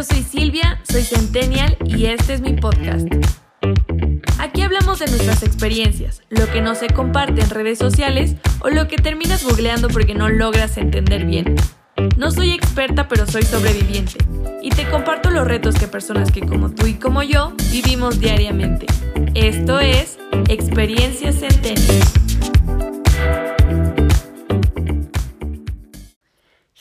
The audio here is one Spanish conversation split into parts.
yo soy Silvia, soy Centennial y este es mi podcast. Aquí hablamos de nuestras experiencias, lo que no se comparte en redes sociales o lo que terminas googleando porque no logras entender bien. No soy experta, pero soy sobreviviente. Y te comparto los retos que personas que como tú y como yo vivimos diariamente. Esto es Experiencias Centennial.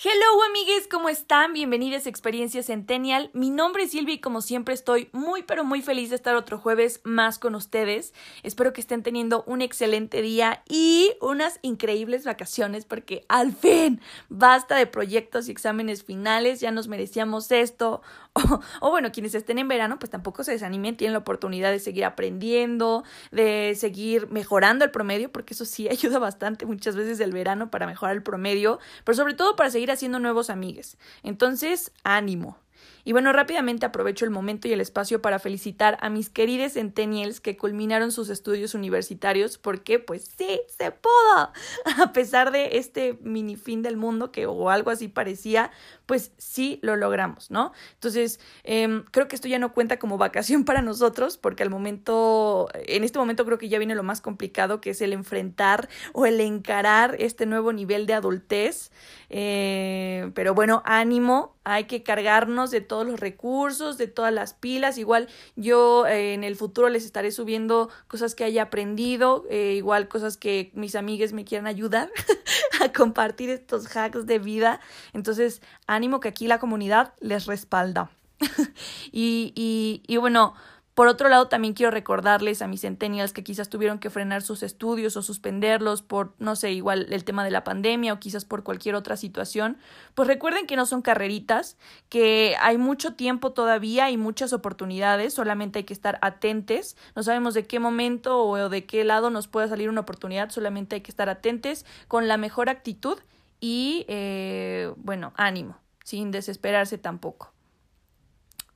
Hello amigues, ¿cómo están? Bienvenidos a Experiencia Centennial. Mi nombre es Silvia y como siempre estoy muy pero muy feliz de estar otro jueves más con ustedes. Espero que estén teniendo un excelente día y unas increíbles vacaciones porque al fin basta de proyectos y exámenes finales, ya nos merecíamos esto. O, bueno, quienes estén en verano, pues tampoco se desanimen, tienen la oportunidad de seguir aprendiendo, de seguir mejorando el promedio, porque eso sí ayuda bastante muchas veces el verano para mejorar el promedio, pero sobre todo para seguir haciendo nuevos amigues. Entonces, ánimo. Y bueno, rápidamente aprovecho el momento y el espacio para felicitar a mis queridos centennials que culminaron sus estudios universitarios porque pues sí, se pudo. A pesar de este mini fin del mundo que o algo así parecía, pues sí lo logramos, ¿no? Entonces, em, creo que esto ya no cuenta como vacación para nosotros porque al momento, en este momento creo que ya viene lo más complicado que es el enfrentar o el encarar este nuevo nivel de adultez. Eh, pero bueno, ánimo, hay que cargarnos de todos los recursos, de todas las pilas. Igual yo eh, en el futuro les estaré subiendo cosas que haya aprendido, eh, igual cosas que mis amigues me quieran ayudar a compartir estos hacks de vida. Entonces, ánimo que aquí la comunidad les respalda. y, y, y bueno, por otro lado, también quiero recordarles a mis centennials que quizás tuvieron que frenar sus estudios o suspenderlos por, no sé, igual el tema de la pandemia o quizás por cualquier otra situación. Pues recuerden que no son carreritas, que hay mucho tiempo todavía y muchas oportunidades, solamente hay que estar atentes. No sabemos de qué momento o de qué lado nos pueda salir una oportunidad, solamente hay que estar atentes con la mejor actitud y, eh, bueno, ánimo, sin desesperarse tampoco.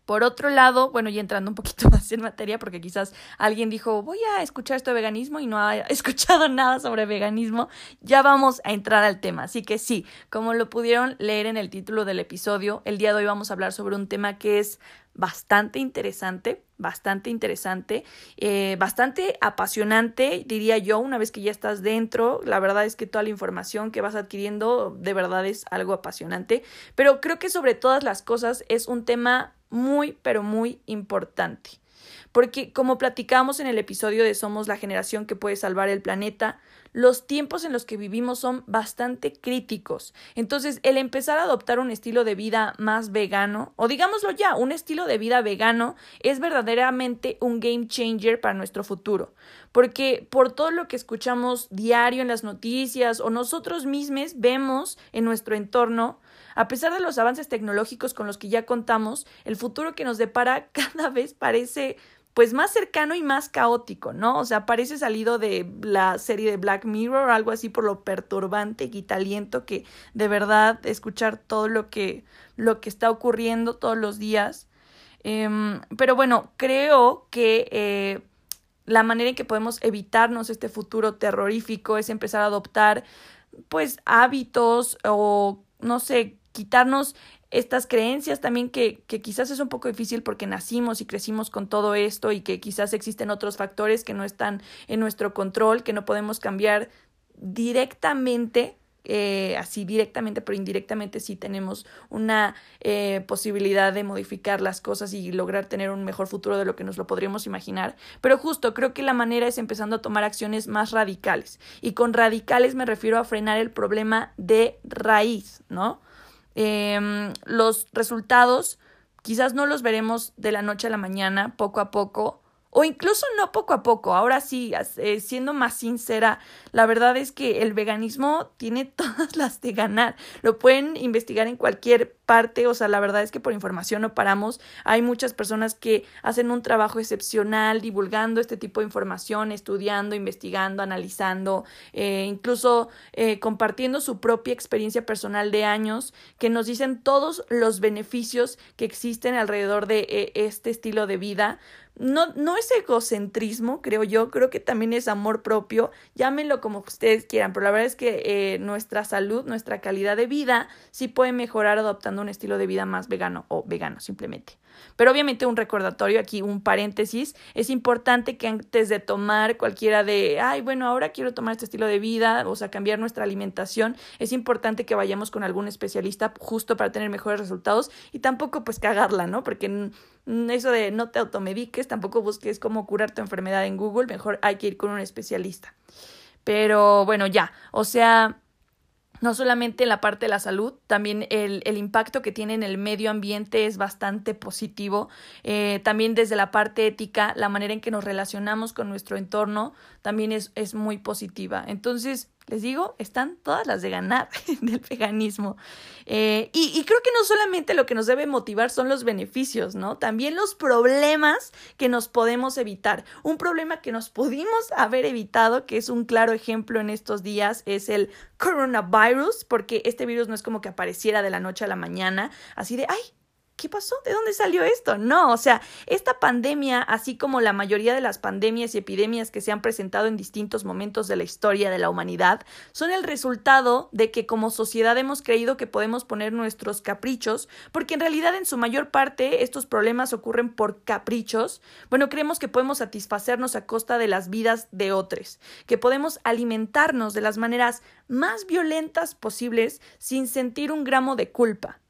Por otro lado, bueno, y entrando un poquito más en materia, porque quizás alguien dijo, voy a escuchar esto de veganismo y no ha escuchado nada sobre veganismo, ya vamos a entrar al tema. Así que sí, como lo pudieron leer en el título del episodio, el día de hoy vamos a hablar sobre un tema que es bastante interesante, bastante interesante, eh, bastante apasionante, diría yo, una vez que ya estás dentro, la verdad es que toda la información que vas adquiriendo de verdad es algo apasionante, pero creo que sobre todas las cosas es un tema muy, pero muy importante. Porque como platicamos en el episodio de Somos la generación que puede salvar el planeta, los tiempos en los que vivimos son bastante críticos. Entonces, el empezar a adoptar un estilo de vida más vegano, o digámoslo ya, un estilo de vida vegano, es verdaderamente un game changer para nuestro futuro. Porque por todo lo que escuchamos diario en las noticias o nosotros mismos vemos en nuestro entorno, a pesar de los avances tecnológicos con los que ya contamos, el futuro que nos depara cada vez parece pues más cercano y más caótico, ¿no? O sea, parece salido de la serie de Black Mirror, algo así por lo perturbante y taliento que de verdad escuchar todo lo que, lo que está ocurriendo todos los días. Em, pero bueno, creo que eh, la manera en que podemos evitarnos este futuro terrorífico es empezar a adoptar pues hábitos o no sé, quitarnos estas creencias también que, que, quizás es un poco difícil porque nacimos y crecimos con todo esto y que quizás existen otros factores que no están en nuestro control, que no podemos cambiar directamente. Eh, así directamente, pero indirectamente sí tenemos una eh, posibilidad de modificar las cosas y lograr tener un mejor futuro de lo que nos lo podríamos imaginar. Pero justo creo que la manera es empezando a tomar acciones más radicales. Y con radicales me refiero a frenar el problema de raíz, ¿no? Em, los resultados quizás no los veremos de la noche a la mañana, poco a poco, o incluso no poco a poco. Ahora sí, eh, siendo más sincera, la verdad es que el veganismo tiene todas las de ganar. Lo pueden investigar en cualquier parte, o sea, la verdad es que por información no paramos. Hay muchas personas que hacen un trabajo excepcional divulgando este tipo de información, estudiando, investigando, analizando, eh, incluso eh, compartiendo su propia experiencia personal de años, que nos dicen todos los beneficios que existen alrededor de este estilo de vida no, no es egocentrismo, creo yo, creo que también es amor propio, llámenlo como ustedes quieran, pero la verdad es que eh, nuestra salud, nuestra calidad de vida sí puede mejorar adoptando un estilo de vida más vegano o vegano simplemente. Pero obviamente un recordatorio, aquí un paréntesis, es importante que antes de tomar cualquiera de, ay, bueno, ahora quiero tomar este estilo de vida, o sea, cambiar nuestra alimentación, es importante que vayamos con algún especialista justo para tener mejores resultados y tampoco pues cagarla, ¿no? Porque eso de no te automediques, tampoco busques cómo curar tu enfermedad en Google, mejor hay que ir con un especialista. Pero bueno, ya, o sea, no solamente en la parte de la salud, también el, el impacto que tiene en el medio ambiente es bastante positivo. Eh, también desde la parte ética, la manera en que nos relacionamos con nuestro entorno también es, es muy positiva. Entonces, les digo, están todas las de ganar del veganismo. Eh, y, y, creo que no solamente lo que nos debe motivar son los beneficios, ¿no? También los problemas que nos podemos evitar. Un problema que nos pudimos haber evitado, que es un claro ejemplo en estos días, es el coronavirus, porque este virus no es como que apareciera de la noche a la mañana, así de, ay, ¿qué pasó? ¿De dónde salió esto? No, o sea, esta pandemia, así como la mayoría de las pandemias y epidemias que se han presentado en distintos momentos de la historia de la humanidad, son el resultado de que como sociedad hemos creído que podemos poner nuestros caprichos, porque en realidad en su mayor parte estos problemas ocurren por caprichos. Bueno, creemos que podemos satisfacernos a costa de las vidas de otros, que podemos alimentarnos de las maneras más violentas posibles sin sentir un gramo de culpa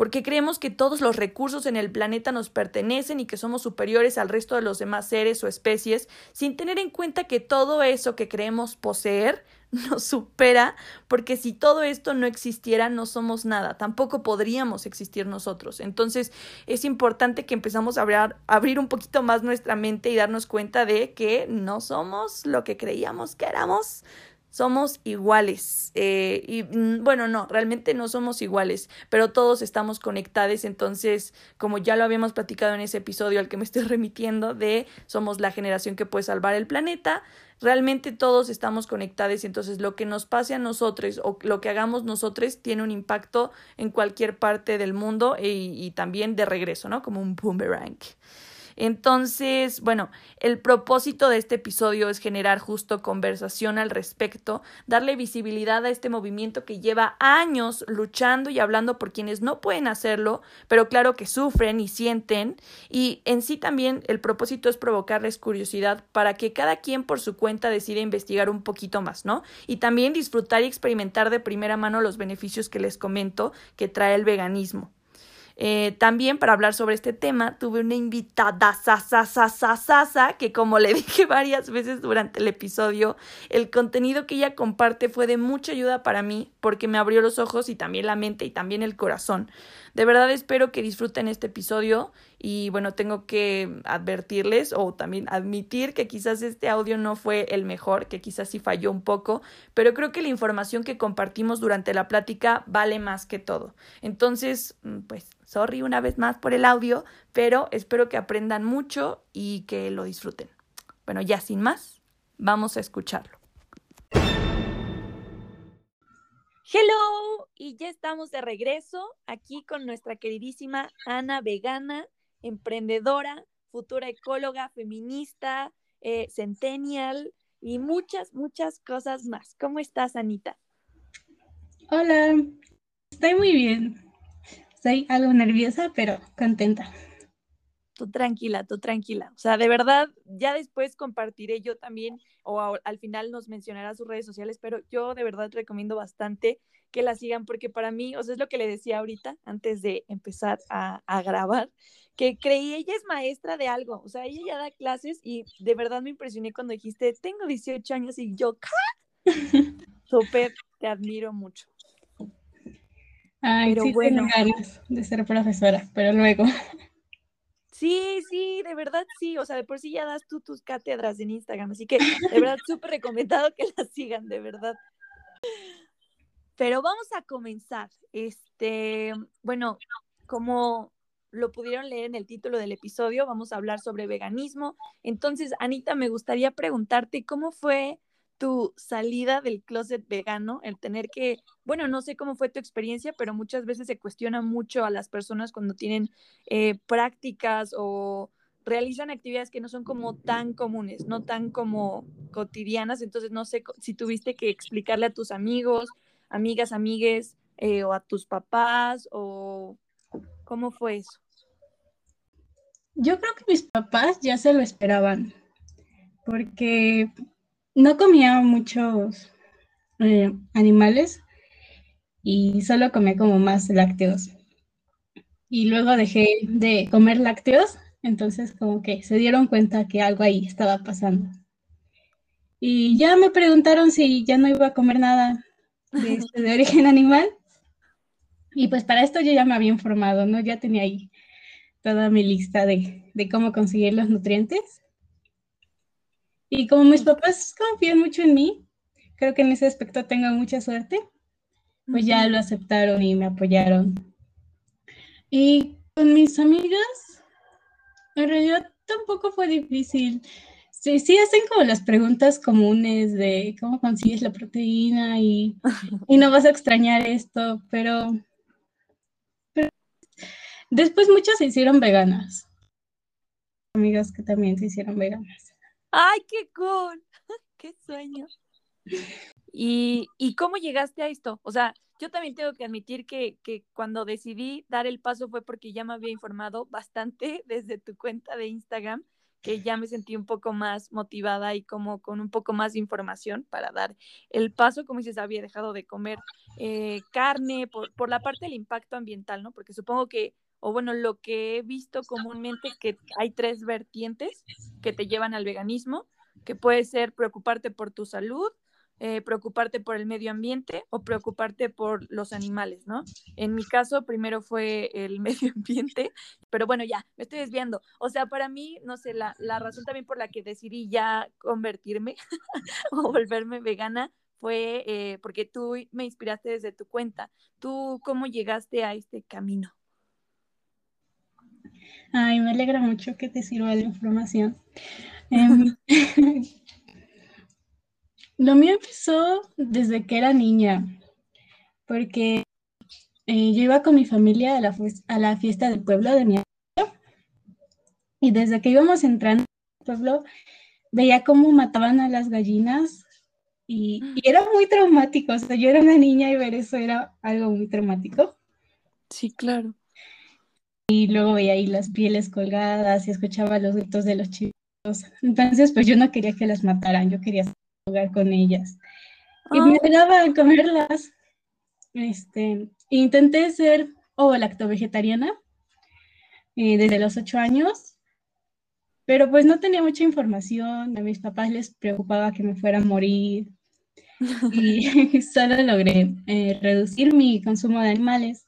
porque creemos que todos los recursos en el planeta nos pertenecen y que somos superiores al resto de los demás seres o especies, sin tener en cuenta que todo eso que creemos poseer nos supera, porque si todo esto no existiera, no somos nada, tampoco podríamos existir nosotros. Entonces, es importante que empezamos a abrir, un poquito más nuestra mente y darnos cuenta de que no somos lo que creíamos que éramos, somos iguales. Eh, y mm, bueno, no, realmente no somos iguales, pero todos estamos conectados. Entonces, como ya lo habíamos platicado en ese episodio al que me estoy remitiendo, de somos la generación que puede salvar el planeta, realmente todos estamos conectados. Entonces, lo que nos pase a nosotros o lo que hagamos nosotros tiene un impacto en cualquier parte del mundo y, y también de regreso, ¿no? Como un boomerang. Entonces, bueno, el propósito de este episodio es generar justo conversación al respecto, darle visibilidad a este movimiento que lleva años luchando y hablando por quienes no pueden hacerlo, pero claro que sufren y sienten, y en sí también el propósito es provocarles curiosidad para que cada quien por su cuenta decida investigar un poquito más, ¿no? Y también disfrutar y experimentar de primera mano los beneficios que les comento que trae el veganismo. Eh, también para hablar sobre este tema tuve una invitada sasa, que como le dije varias veces durante el episodio, el contenido que ella comparte fue de mucha ayuda para mí porque me abrió los ojos y también la mente y también el corazón. De verdad espero que disfruten este episodio y bueno, tengo que advertirles o también admitir que quizás este audio no fue el mejor, que quizás sí falló un poco, pero creo que la información que compartimos durante la plática vale más que todo. Entonces, mm, pues, sorry una vez más por el audio, pero espero que aprendan mucho y que lo disfruten. Bueno, ya sin más, vamos a escucharlo. Hello, y ya estamos de regreso aquí con nuestra queridísima Ana Vegana, emprendedora, futura ecóloga, feminista, eh, centennial y muchas, muchas cosas más. ¿Cómo estás, Anita? Hola, estoy muy bien. Estoy algo nerviosa, pero contenta tú tranquila, tú tranquila. O sea, de verdad, ya después compartiré yo también, o al final nos mencionará sus redes sociales, pero yo de verdad recomiendo bastante que la sigan, porque para mí, o sea, es lo que le decía ahorita, antes de empezar a, grabar, que creí, ella es maestra de algo, o sea, ella ya da clases y de verdad me impresioné cuando dijiste, tengo 18 años y yo, ¿qué? Súper, te admiro mucho. Ay, pero sí bueno. ganas de ser profesora, pero luego. Sí, sí, de verdad sí. O sea, de por sí ya das tú tus cátedras en Instagram. Así que de verdad súper recomendado que las sigan, de verdad. Pero vamos a comenzar. Este, bueno, como lo pudieron leer en el título del episodio, vamos a hablar sobre veganismo. Entonces, Anita, me gustaría preguntarte cómo fue tu salida del closet vegano, el tener que, bueno, no sé cómo fue tu experiencia, pero muchas veces se cuestiona mucho a las personas cuando tienen eh, prácticas o realizan actividades que no son como tan comunes, no tan como cotidianas, entonces no sé si tuviste que explicarle a tus amigos, amigas, amigues, eh, o a tus papás, o cómo fue eso. Yo creo que mis papás ya se lo esperaban, porque no comía muchos eh, animales y solo comía como más lácteos. Y luego dejé de comer lácteos, entonces como que se dieron cuenta que algo ahí estaba pasando. Y ya me preguntaron si ya no iba a comer nada de, este, de origen animal. Y pues para esto yo ya me había informado, ¿no? Ya tenía ahí toda mi lista de, de cómo conseguir los nutrientes. Y como mis papás confían mucho en mí, creo que en ese aspecto tengo mucha suerte, pues ya lo aceptaron y me apoyaron. Y con mis amigas, en realidad tampoco fue difícil. Sí, sí hacen como las preguntas comunes de cómo consigues la proteína y, y no vas a extrañar esto, pero, pero después muchas se hicieron veganas. Amigas que también se hicieron veganas. ¡Ay, qué cool! ¡Qué sueño! ¿Y, ¿Y cómo llegaste a esto? O sea, yo también tengo que admitir que, que, cuando decidí dar el paso fue porque ya me había informado bastante desde tu cuenta de Instagram, que ya me sentí un poco más motivada y como con un poco más de información para dar el paso, como dices, había dejado de comer eh, carne por, por la parte del impacto ambiental, ¿no? Porque supongo que o bueno, lo que he visto comúnmente que hay tres vertientes que te llevan al veganismo, que puede ser preocuparte por tu salud, eh, preocuparte por el medio ambiente o preocuparte por los animales, ¿no? En mi caso, primero fue el medio ambiente, pero bueno, ya, me estoy desviando. O sea, para mí, no sé, la, la razón también por la que decidí ya convertirme o volverme vegana fue eh, porque tú me inspiraste desde tu cuenta. ¿Tú cómo llegaste a este camino? Ay, me alegra mucho que te sirva la información. Em, lo mío empezó desde que era niña, porque eh, yo iba con mi familia a la, a la fiesta del pueblo de mi abuelo, y desde que íbamos entrando al pueblo, veía cómo mataban a las gallinas y, y, era muy traumático. O sea, yo era una niña y ver eso era algo muy traumático. Sí, claro. Y luego veía ahí las pieles colgadas y escuchaba los gritos de los chicos. Entonces, pues yo no quería que las mataran, yo quería jugar con ellas. Y me daba a comerlas. Este, intenté ser ovo lacto vegetariana eh, desde los ocho años, pero pues no tenía mucha información. A mis papás les preocupaba que me fuera a morir. y solo logré eh, reducir mi consumo de animales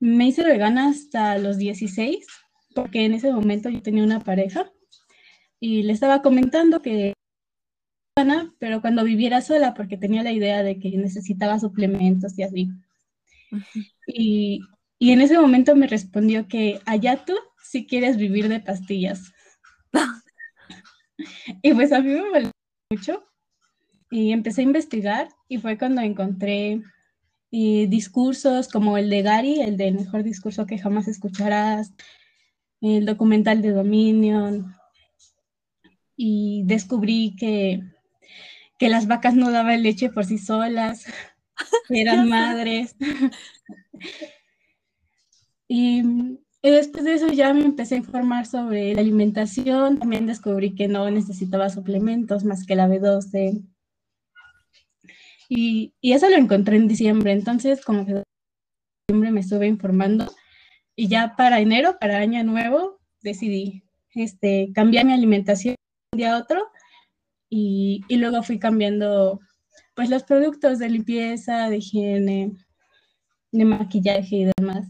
me hice vegana hasta los 16, porque en ese momento yo tenía una pareja y le estaba comentando que pero cuando viviera sola, porque tenía la idea de que necesitaba suplementos y así. y, y, en ese momento me respondió que allá tú si quieres vivir de pastillas. y pues a mí me molestó mucho y empecé a investigar y fue cuando encontré y discursos como el de Gary, el del mejor discurso que jamás escucharás, el documental de Dominion, y descubrí que, que las vacas no daban leche por sí solas, eran madres. y, y después de eso ya me empecé a informar sobre la alimentación, también descubrí que no necesitaba suplementos más que la B12 y, eso lo encontré en diciembre, entonces como que en diciembre me estuve informando y ya para enero, para año nuevo, decidí este, cambiar mi alimentación de un día a otro y, y luego fui cambiando pues los productos de limpieza, de higiene, de maquillaje y demás.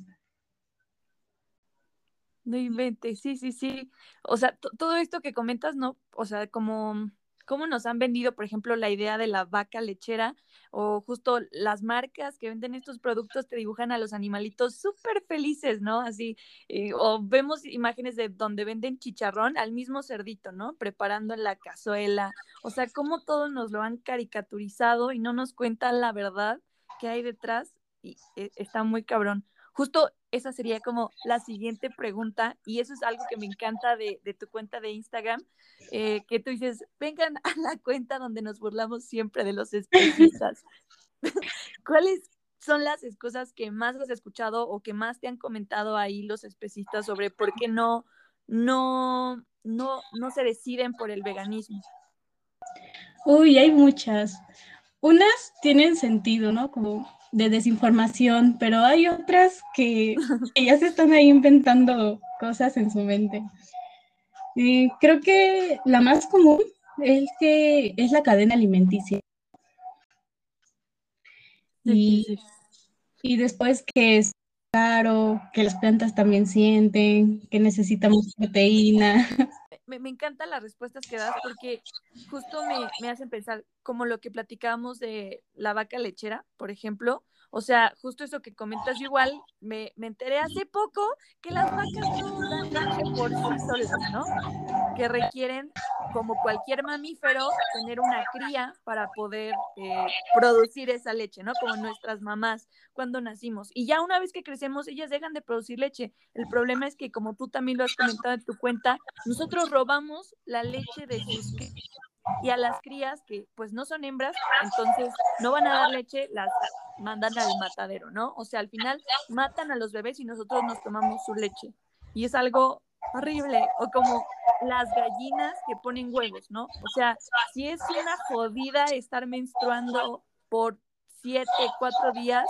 No inventes, sí, sí, sí. O sea, todo esto que comentas, ¿no? O sea, como cómo nos han vendido, por ejemplo, la idea de la vaca lechera o justo las marcas que venden estos productos te dibujan a los animalitos súper felices, ¿no? Así, eh, o vemos imágenes de donde venden chicharrón al mismo cerdito, ¿no? Preparando en la cazuela. O sea, cómo todos nos lo han caricaturizado y no nos cuentan la verdad que hay detrás y eh, está muy cabrón. justo esa sería como la siguiente pregunta y eso es algo que me encanta de, tu cuenta de Instagram, eh, que tú dices, vengan a la cuenta donde nos burlamos siempre de los especistas. ¿Cuáles son las excusas que más has escuchado o que más te han comentado ahí los especistas sobre por qué no, no, no, no se deciden por el veganismo? Uy, hay muchas. Unas tienen sentido, ¿no? Como de desinformación, pero hay otras que, ya se están ahí inventando cosas en su mente. Y creo que la más común es que es la cadena alimenticia. Y, y después que es caro, que las plantas también sienten, que necesitamos proteína. Me, me, encantan las respuestas que das porque justo me, me hacen pensar como lo que platicábamos de la vaca lechera, por ejemplo, o sea, justo eso que comentas, igual me, me enteré hace poco que las vacas no dan leche por sí solas, ¿no? Que requieren, como cualquier mamífero, tener una cría para poder eh, producir esa leche, ¿no? Como nuestras mamás cuando nacimos. Y ya una vez que crecemos, ellas dejan de producir leche. El problema es que, como tú también lo has comentado en tu cuenta, nosotros robamos la leche de sus y a las crías que pues no son hembras, entonces no van a dar leche, las mandan al matadero, ¿no? O sea, al final matan a los bebés y nosotros nos tomamos su leche. Y es algo horrible, o como las gallinas que ponen huevos, ¿no? O sea, si es una jodida estar menstruando por siete, cuatro días,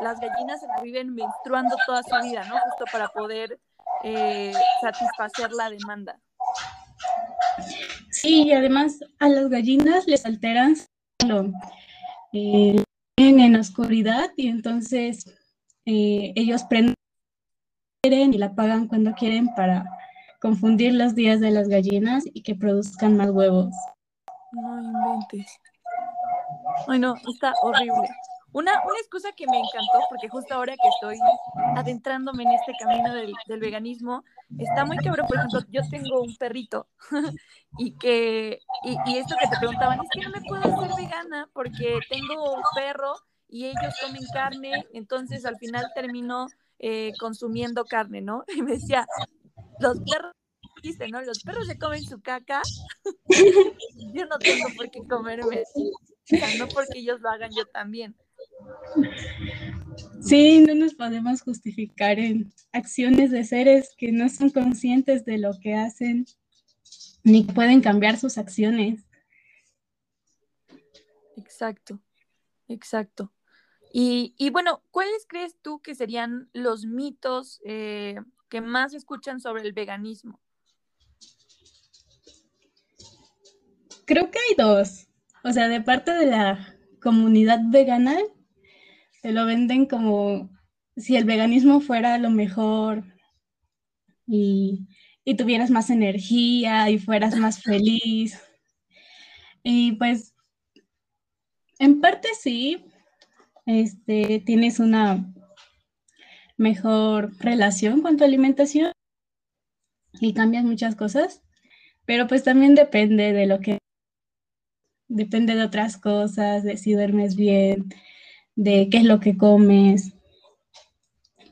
las gallinas se viven menstruando toda su vida, ¿no? Justo para poder eh, satisfacer la demanda. Y además a las gallinas les alteran eh, en la oscuridad y entonces eh, ellos prenden y la apagan cuando quieren para confundir los días de las gallinas y que produzcan más huevos. No inventes. Ay, no, está horrible. Una, una excusa que me encantó, porque justo ahora que estoy adentrándome en este camino del, veganismo, está muy cabrón. Por ejemplo, yo tengo un perrito y que, y, esto que te preguntaban, es que no me puedo hacer vegana porque tengo un perro y ellos comen carne, entonces al final termino eh, consumiendo carne, ¿no? Y me decía, los perros, ¿no? Los perros se comen su caca, yo no tengo por qué comerme, o sea, no porque ellos lo hagan yo también. Sí, no nos podemos justificar en acciones de seres que no son conscientes de lo que hacen ni pueden cambiar sus acciones. Exacto, exacto. Y, y bueno, ¿cuáles crees tú que serían los mitos eh, que más escuchan sobre el veganismo? Creo que hay dos. O sea, de parte de la comunidad vegana, te lo venden como si el veganismo fuera lo mejor y, tuvieras más energía y fueras más feliz. Y pues, en parte sí, este, tienes una mejor relación con tu alimentación y cambias muchas cosas, pero pues también depende de lo que, depende de otras cosas, de si duermes bien, de qué es lo que comes,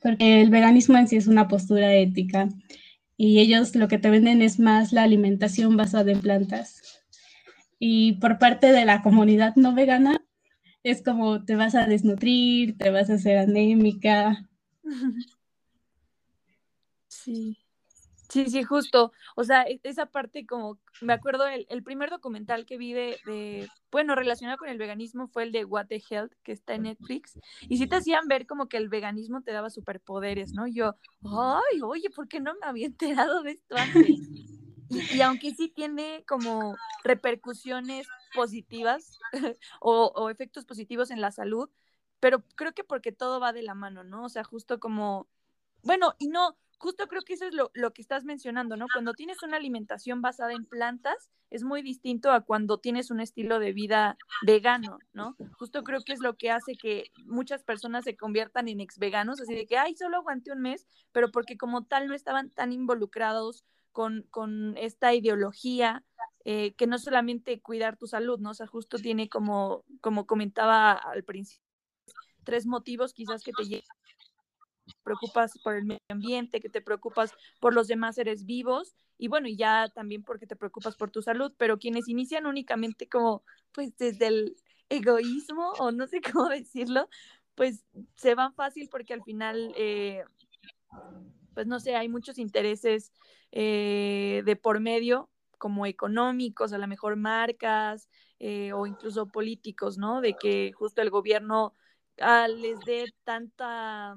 porque el veganismo en sí es una postura ética y ellos lo que te venden es más la alimentación basada en plantas. Y por parte de la comunidad no vegana, es como te vas a desnutrir, te vas a hacer anémica. Sí. Sí, sí, justo. O sea, e, esa parte como, me acuerdo, el, el primer documental que vi de, bueno, relacionado con el veganismo fue el de What the Health, que está en Netflix. Y sí te hacían ver como que el veganismo te daba superpoderes, ¿no? Y yo, ay, oye, ¿por qué no me había enterado de esto antes? Y, aunque sí tiene como repercusiones positivas o, o efectos positivos en la salud, pero creo que porque todo va de la mano, ¿no? O sea, justo como, bueno, y no, justo creo que eso es lo, que estás mencionando, ¿no? Cuando tienes una alimentación basada en plantas, es muy distinto a cuando tienes un estilo de vida vegano, ¿no? Justo creo que es lo que hace que muchas personas se conviertan en ex veganos, así de que, ay, solo aguanté un mes, pero porque como tal no estaban tan involucrados con, esta ideología, eh, que no solamente cuidar tu salud, ¿no? O sea, justo tiene como, como comentaba al principio, tres motivos quizás que te llevan preocupas por el medio ambiente, que te preocupas por los demás seres vivos y bueno, y ya también porque te preocupas por tu salud, pero quienes inician únicamente como pues desde el egoísmo o no sé cómo decirlo, pues se van fácil porque al final, eh, pues no sé, hay muchos intereses eh, de por medio como económicos, a lo mejor marcas eh, o incluso políticos, ¿no? De que justo el gobierno ah, les dé tanta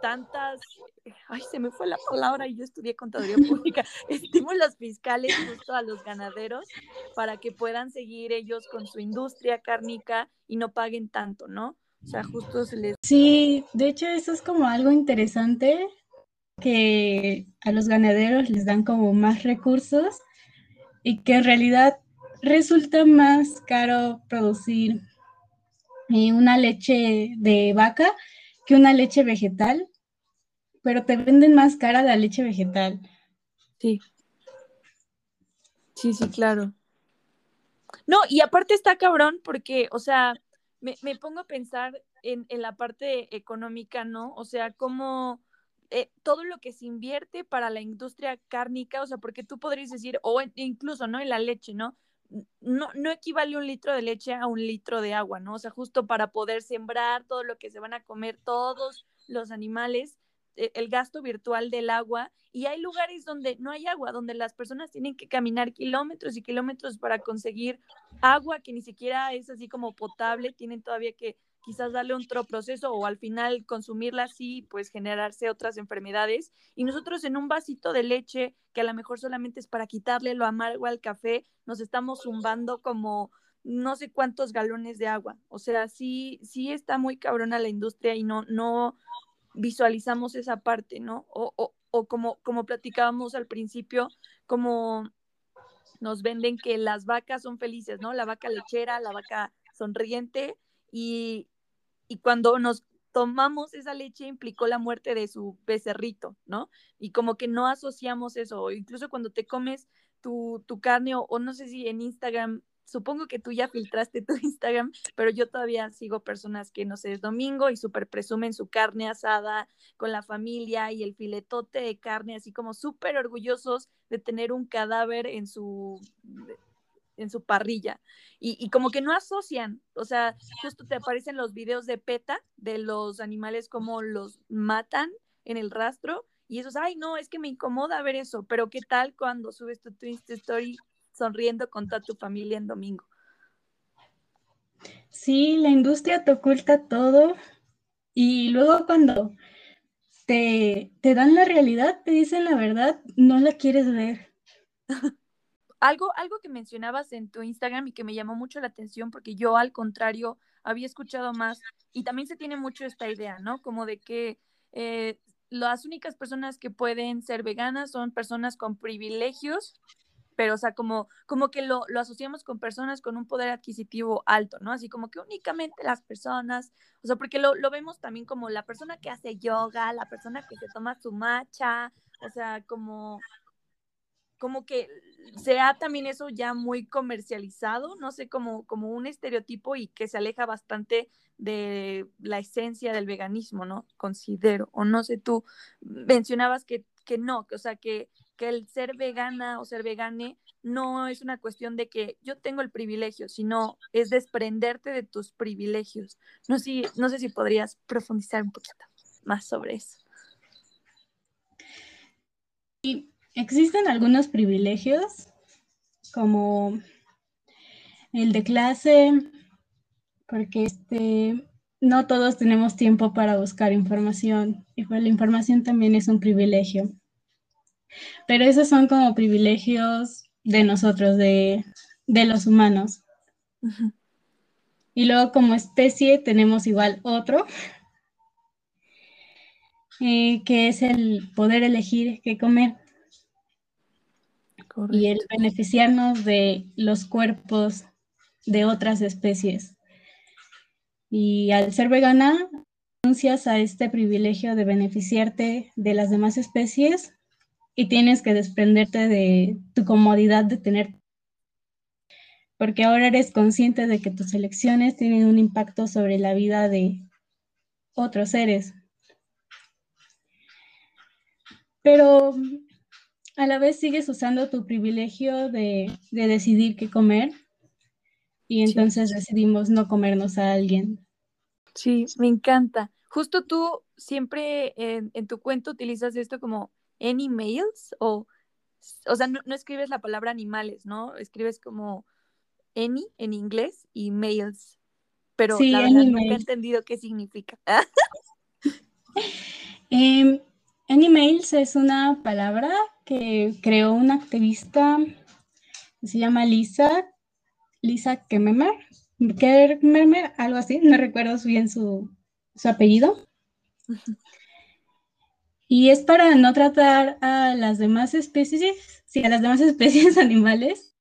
tantas, ay, se me fue la palabra y yo estudié contaduría pública, estímulos fiscales justo a los ganaderos para que puedan seguir ellos con su industria cárnica y no paguen tanto, ¿no? O sea, justo se les... Sí, de hecho eso es como algo interesante que a los ganaderos les dan como más recursos y que en realidad resulta más caro producir eh, una leche de vaca que una leche vegetal, pero te venden más cara la leche vegetal. Sí. Sí, sí, claro. No, y aparte está cabrón porque, o sea, me, pongo a pensar en, la parte económica, ¿no? O sea, cómo eh, todo lo que se invierte para la industria cárnica, o sea, porque tú podrías decir, o incluso, ¿no? En la leche, ¿no? No, no equivale un litro de leche a un litro de agua, ¿no? O sea, justo para poder sembrar todo lo que se van a comer todos los animales, e, el gasto virtual del agua. Y hay lugares donde no hay agua, donde las personas tienen que caminar kilómetros y kilómetros para conseguir agua que ni siquiera es así como potable, tienen todavía que quizás darle otro proceso o al final consumirla así, pues generarse otras enfermedades. Y nosotros en un vasito de leche, que a lo mejor solamente es para quitarle lo amargo al café, nos estamos zumbando como no sé cuántos galones de agua. O sea, sí, sí está muy cabrona la industria y no, no visualizamos esa parte, ¿no? O, o, o como, como platicábamos al principio, como nos venden que las vacas son felices, ¿no? La vaca lechera, la vaca sonriente y, y cuando nos tomamos esa leche implicó la muerte de su becerrito, ¿no? Y como que no asociamos eso, incluso cuando te comes tu, tu carne o, o, no sé si en Instagram, supongo que tú ya filtraste tu Instagram, pero yo todavía sigo personas que no sé, es domingo y súper presumen su carne asada con la familia y el filetote de carne, así como súper orgullosos de tener un cadáver en su en su parrilla. Y, como que no asocian, o sea, justo te aparecen los videos de PETA de los animales como los matan en el rastro y esos, ay, no, es que me incomoda ver eso, pero ¿qué tal cuando subes tu Insta Story sonriendo con toda tu familia en domingo? Sí, la industria te oculta todo y luego cuando te, te dan la realidad, te dicen la verdad, no la quieres ver. algo, algo que mencionabas en tu Instagram y que me llamó mucho la atención, porque yo al contrario había escuchado más y también se tiene mucho esta idea, ¿no? Como de que eh, las únicas personas que pueden ser veganas son personas con privilegios, pero o sea, como, como que lo, lo asociamos con personas con un poder adquisitivo alto, ¿no? Así como que únicamente las personas, o sea, porque lo, lo vemos también como la persona que hace yoga, la persona que se toma su matcha, o sea, como como que sea también eso ya muy comercializado, no sé, como, como un estereotipo y que se aleja bastante de la esencia del veganismo, ¿no? Considero, o no sé, tú mencionabas que, que no, que, o sea, que, que el ser vegana o ser vegane no es una cuestión de que yo tengo el privilegio, sino es desprenderte de tus privilegios. No sé, no sé si podrías profundizar un poquito más sobre eso. Y Existen algunos privilegios, como el de clase, porque este, no todos tenemos tiempo para buscar información y pues la información también es un privilegio. Pero esos son como privilegios de nosotros, de, los humanos. Y luego como especie tenemos igual otro, eh, que es el poder elegir qué comer y el beneficiarnos de los cuerpos de otras especies. Y al ser vegana, renuncias a este privilegio de beneficiarte de las demás especies y tienes que desprenderte de tu comodidad de tener. Porque ahora eres consciente de que tus elecciones tienen un impacto sobre la vida de otros seres. pero a la vez sigues usando tu privilegio de, decidir qué comer y entonces decidimos no comernos a alguien. Sí, me encanta. Justo tú siempre en, tu cuento utilizas esto como animals o, o sea, no, escribes la palabra animales, ¿no? Escribes como any en inglés y males, pero la verdad nunca he entendido qué significa. eh, animals es una palabra que creó una activista se llama Lisa, Lisa Kememer, Kememer, algo así, no recuerdo bien su, su apellido. Y es para no tratar a las demás especies, sí, a las demás especies animales,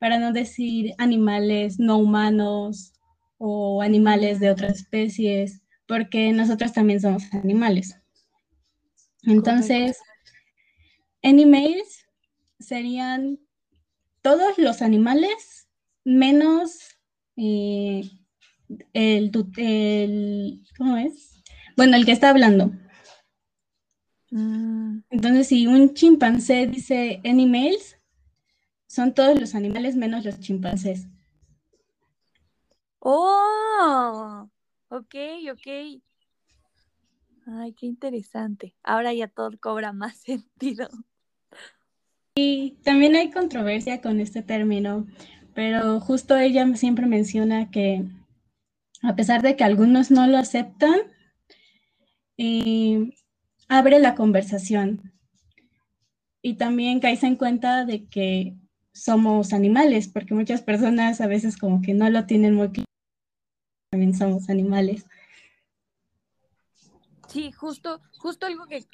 para no decir animales no humanos o animales de otras especies, porque nosotros también somos animales. Entonces, Animals serían todos los animales menos eh, el, el, ¿cómo es? Bueno, el que está hablando. Mm. Entonces, si un chimpancé dice animals, son todos los animales menos los chimpancés. Oh, ok, ok. Ay, qué interesante. Ahora ya todo cobra más sentido. Y también hay controversia con este término, pero justo ella siempre menciona que a pesar de que algunos no lo aceptan, eh, abre la conversación. Y también caes en cuenta de que somos animales, porque muchas personas a veces como que no lo tienen muy claro, también somos animales. Sí, justo, justo algo que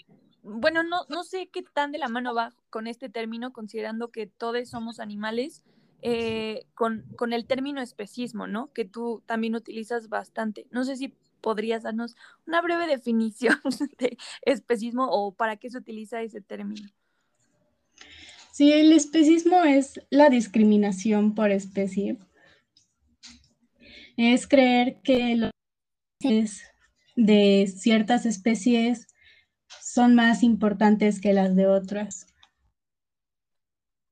bueno, no, no sé qué tan de la mano va con este término, considerando que todos somos animales, eh, con, con, el término especismo, ¿no? Que tú también utilizas bastante. No sé si podrías darnos una breve definición de especismo o para qué se utiliza ese término. Sí, el especismo es la discriminación por especie. Es creer que los de ciertas especies son más importantes que las de otras.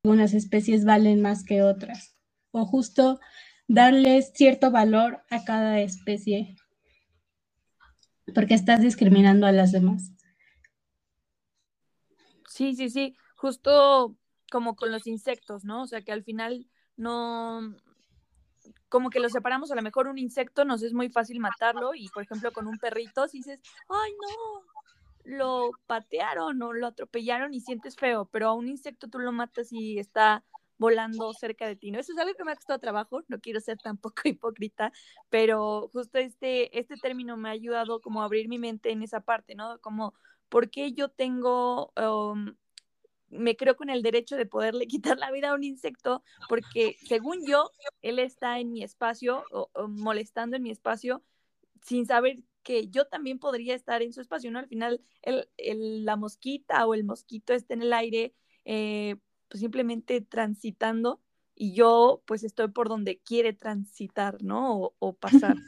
Algunas especies valen más que otras. O justo darles cierto valor a cada especie porque estás discriminando a las demás. Sí, sí, sí, justo como con los insectos, ¿no? O sea, que al final no, como que los separamos, a lo mejor un insecto nos es muy fácil matarlo y, por ejemplo, con un perrito, si dices, ay, no, lo patearon o lo atropellaron y sientes feo, pero a un insecto tú lo matas y está volando cerca de ti, ¿no? Eso es algo que me ha costado trabajo, no quiero ser tampoco hipócrita, pero justo este, este término me ha ayudado como a abrir mi mente en esa parte, ¿no? Como, ¿por qué yo tengo, um, me creo con el derecho de poderle quitar la vida a un insecto? Porque según yo, él está en mi espacio, o molestando en mi espacio, sin saber que yo también podría estar en su espacio, ¿no? Al final, el, la mosquita o el mosquito está en el aire, eh, pues simplemente transitando y yo pues estoy por donde quiere transitar, ¿no? O, pasar.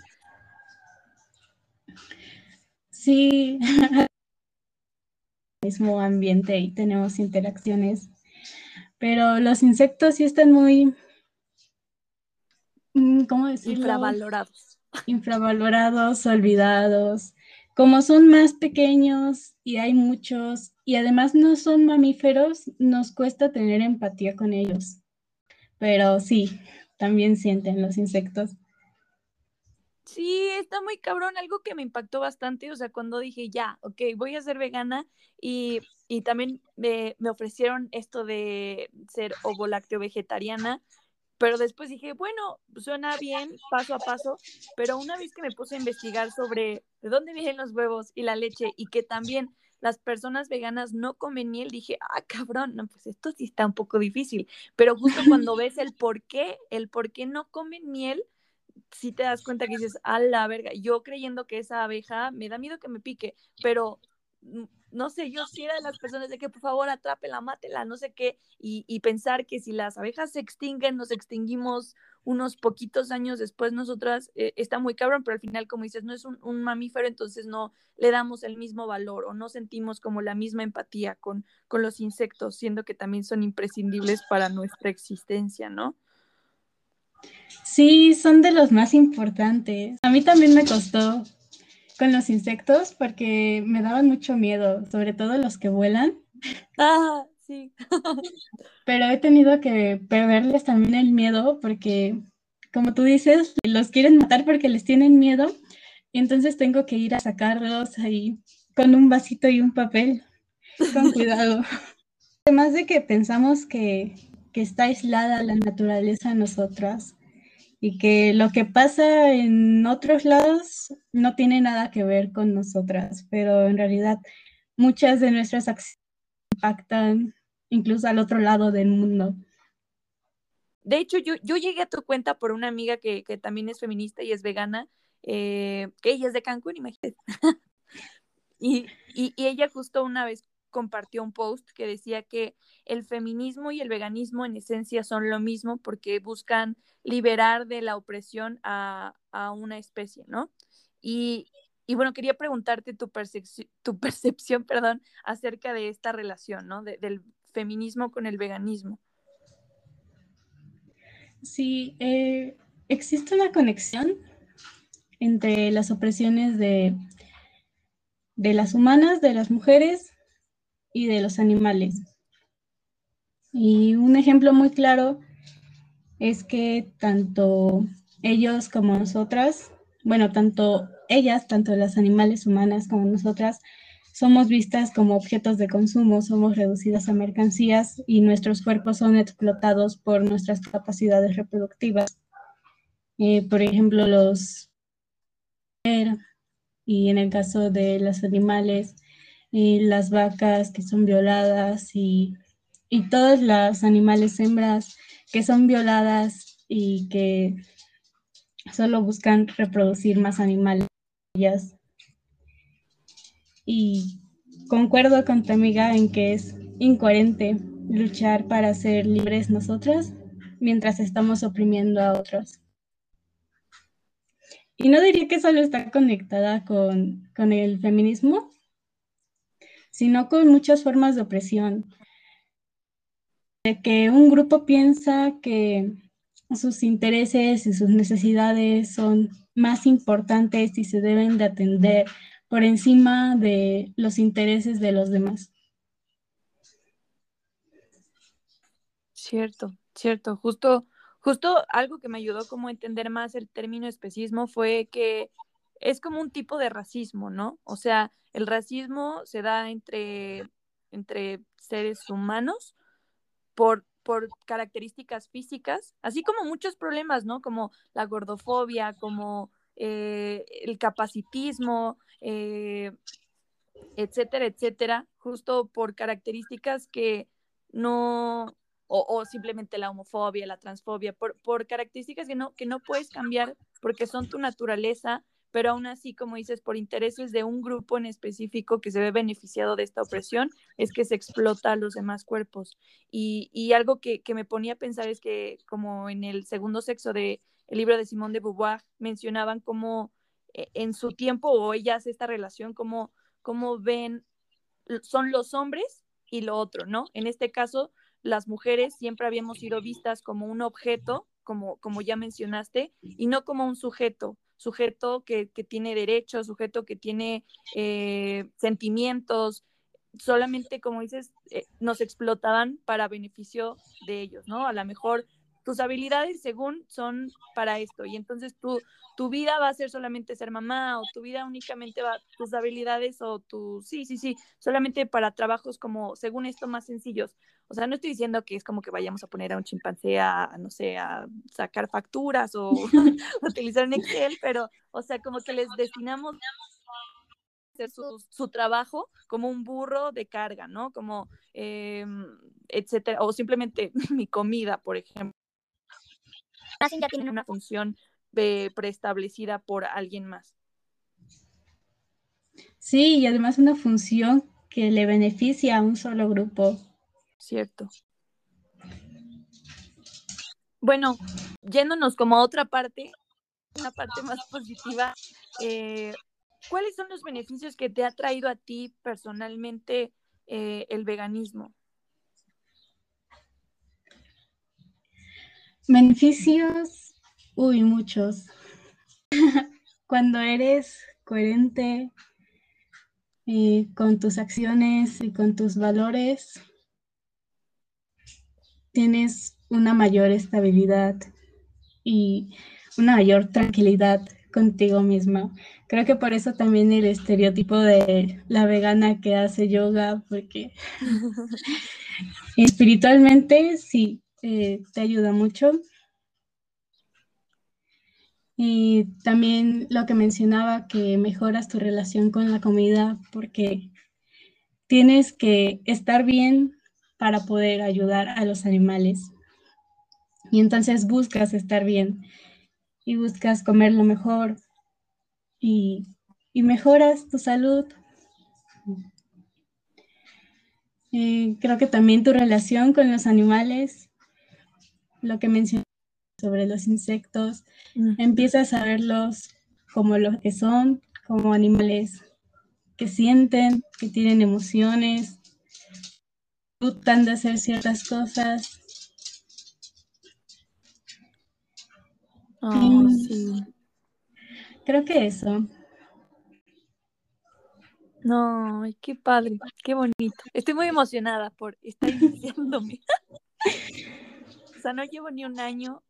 Sí, mismo ambiente y tenemos interacciones, pero los insectos sí están muy, mm, ¿cómo decirlo? Infravalorados infravalorados, olvidados. Como son más pequeños y hay muchos y además no son mamíferos, nos cuesta tener empatía con ellos. Pero sí, también sienten los insectos. Sí, está muy cabrón, algo que me impactó bastante, o sea, cuando dije, ya, ok, voy a ser vegana y, y también me, me, ofrecieron esto de ser ovo vegetariana, pero después dije, bueno, suena bien paso a paso, pero una vez que me puse a investigar sobre de dónde vienen los huevos y la leche y que también las personas veganas no comen miel, dije, ah, cabrón, no, pues esto sí está un poco difícil. Pero justo cuando ves el por qué, el por qué no comen miel, sí te das cuenta que dices, a la verga, yo creyendo que esa abeja me da miedo que me pique, pero no sé, yo sí era de las personas de que por favor atrápela, mátela, no sé qué, y, pensar que si las abejas se extinguen, nos extinguimos unos poquitos años después nosotras, eh, está muy cabrón, pero al final, como dices, no es un, un, mamífero, entonces no le damos el mismo valor o no sentimos como la misma empatía con, con los insectos, siendo que también son imprescindibles para nuestra existencia, ¿no? Sí, son de los más importantes. A mí también me costó con los insectos porque me daban mucho miedo, sobre todo los que vuelan. Ah, sí. Pero he tenido que perderles también el miedo porque, como tú dices, los quieren matar porque les tienen miedo. Y entonces tengo que ir a sacarlos ahí con un vasito y un papel, con cuidado. Además de que pensamos que, que está aislada la naturaleza a nosotras, y que lo que pasa en otros lados no tiene nada que ver con nosotras, pero en realidad muchas de nuestras acciones impactan incluso al otro lado del mundo. De hecho, yo, yo llegué a tu cuenta por una amiga que, que también es feminista y es vegana, eh, que ella es de Cancún, imagínate. y, y, y ella justo una vez compartió un post que decía que el feminismo y el veganismo en esencia son lo mismo porque buscan liberar de la opresión a, a una especie, ¿no? Y, y, bueno, quería preguntarte tu, percepción, tu percepción perdón, acerca de esta relación, ¿no? De, del feminismo con el veganismo. Sí, eh, existe una conexión entre las opresiones de, de las humanas, de las mujeres y de los animales. Y un ejemplo muy claro es que tanto ellos como nosotras, bueno, tanto ellas, tanto las animales humanas como nosotras, somos vistas como objetos de consumo, somos reducidas a mercancías y nuestros cuerpos son explotados por nuestras capacidades reproductivas. Eh, por ejemplo, los... Y en el caso de los animales, y las vacas que son violadas y, y todos los animales hembras que son violadas y que solo buscan reproducir más animales. Y concuerdo con tu amiga en que es incoherente luchar para ser libres nosotras mientras estamos oprimiendo a otros. Y no diría que solo está conectada con, con el feminismo, sino con muchas formas de opresión. De que un grupo piensa que sus intereses y sus necesidades son más importantes y se deben de atender por encima de los intereses de los demás. Cierto, cierto. Justo, justo algo que me ayudó como a entender más el término especismo fue que es como un tipo de racismo, ¿no? O sea, el racismo se da entre, entre seres humanos por, por características físicas, así como muchos problemas, ¿no? Como la gordofobia, como eh, el capacitismo, eh, etcétera, etcétera, justo por características que no, o, o, simplemente la homofobia, la transfobia, por, por características que no, que no puedes cambiar porque son tu naturaleza pero aún así, como dices, por intereses de un grupo en específico que se ve beneficiado de esta opresión, es que se explota a los demás cuerpos. Y, y algo que, que, me ponía a pensar es que, como en el segundo sexo de el libro de Simón de Beauvoir, mencionaban cómo eh, en su tiempo, o ellas, esta relación, cómo, cómo ven, son los hombres y lo otro, ¿no? En este caso, las mujeres siempre habíamos sido vistas como un objeto, como, como ya mencionaste, y no como un sujeto sujeto que, que tiene derechos, sujeto que tiene eh, sentimientos, solamente, como dices, eh, nos explotaban para beneficio de ellos, ¿no? A lo mejor tus habilidades según son para esto y entonces tu, tu vida va a ser solamente ser mamá o tu vida únicamente va tus habilidades o tu sí, sí, sí, solamente para trabajos como según esto más sencillos. O sea, no estoy diciendo que es como que vayamos a poner a un chimpancé a, no sé, a sacar facturas o utilizar un Excel, pero, o sea, como que les destinamos hacer su, su, trabajo como un burro de carga, ¿no? Como, eh, etcétera, o simplemente mi comida, por ejemplo ya tienen una función preestablecida por alguien más. Sí, y además una función que le beneficia a un solo grupo. Cierto. Bueno, yéndonos como a otra parte, una parte más positiva, eh, ¿cuáles son los beneficios que te ha traído a ti personalmente eh, el veganismo? Beneficios, uy, muchos. Cuando eres coherente eh, con tus acciones y con tus valores, tienes una mayor estabilidad y una mayor tranquilidad contigo misma. Creo que por eso también el estereotipo de la vegana que hace yoga, porque espiritualmente sí eh, te ayuda mucho. Y también lo que mencionaba, que mejoras tu relación con la comida porque tienes que estar bien para poder ayudar a los animales. Y entonces buscas estar bien y buscas comer lo mejor y, mejoras tu salud. Eh, creo que también tu relación con los animales, lo que mencioné sobre los insectos, empiezas a verlos como lo que son, como animales que sienten, que tienen emociones, disfrutan de hacer ciertas cosas sí. Creo que eso. No, qué padre, qué bonito. Estoy muy emocionada por estar iniciándome. no llevo ni un año,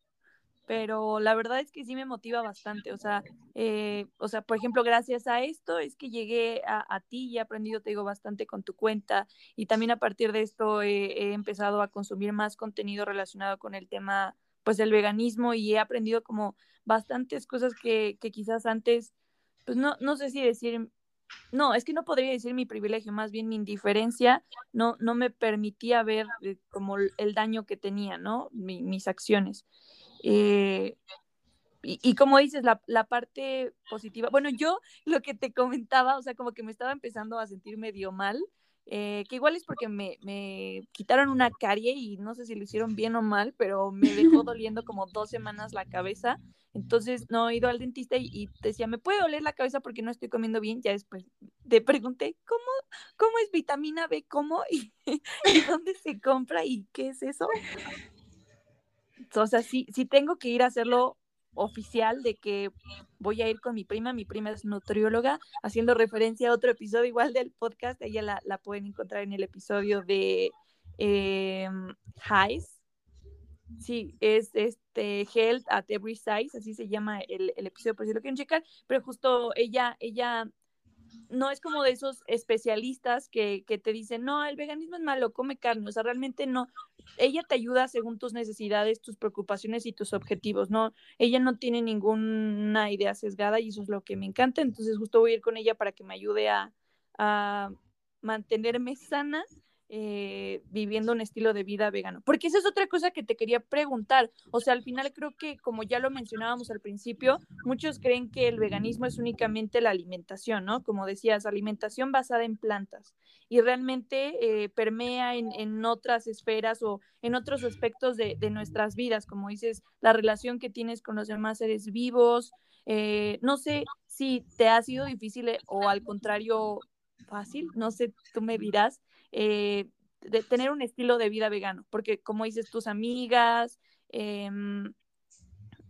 pero la verdad es que sí me motiva bastante. O sea, eh, o sea, por ejemplo, gracias a esto es que llegué a, ti y he aprendido, te digo, bastante con tu cuenta. Y también a partir de esto he empezado a consumir más contenido relacionado con el tema pues el veganismo y he aprendido como bastantes cosas que, quizás antes, pues no, no sé si decir, no, es que no podría decir mi privilegio, más bien mi indiferencia no, no me permitía ver eh, como el daño que tenía, ¿no? mis acciones. Eh, y, y, como dices, la, la, parte positiva, bueno, yo lo que te comentaba, o sea, como que me estaba empezando a sentir medio mal, eh, que igual es porque me, quitaron una carie y no sé si lo hicieron bien o mal, pero me dejó doliendo como dos semanas la cabeza. Entonces no he ido al dentista y, decía, ¿me puede doler la cabeza porque no estoy comiendo bien? Ya después te pregunté, ¿cómo, cómo es vitamina B? ¿Cómo? ¿Y, ¿Y, dónde se compra? ¿Y qué es eso? O sea, sí, sí tengo que ir a hacerlo oficial de que voy a ir con mi prima, mi prima es nutrióloga, haciendo referencia a otro episodio igual del podcast, ella la, pueden encontrar en el episodio de eh, Highs. Sí, es este Health at Every Size, así se llama el, el, episodio, por si lo quieren checar, pero justo ella, ella no es como de esos especialistas que, que, te dicen, no, el veganismo es malo, come carne, o sea, realmente no. Ella te ayuda según tus necesidades, tus preocupaciones y tus objetivos, ¿no? Ella no tiene ninguna idea sesgada y eso es lo que me encanta, entonces justo voy a ir con ella para que me ayude a, a mantenerme sana eh, viviendo un estilo de vida vegano. Porque esa es otra cosa que te quería preguntar. O sea, al final creo que, como ya lo mencionábamos al principio, muchos creen que el veganismo es únicamente la alimentación, ¿no? Como decías, alimentación basada en plantas. Y realmente eh, permea en, otras esferas o en otros aspectos de, nuestras vidas, como dices, la relación que tienes con los demás seres vivos. Eh, no sé si te ha sido difícil o al contrario fácil, no sé, tú me dirás, eh, de tener un estilo de vida vegano, porque como dices, tus amigas, em,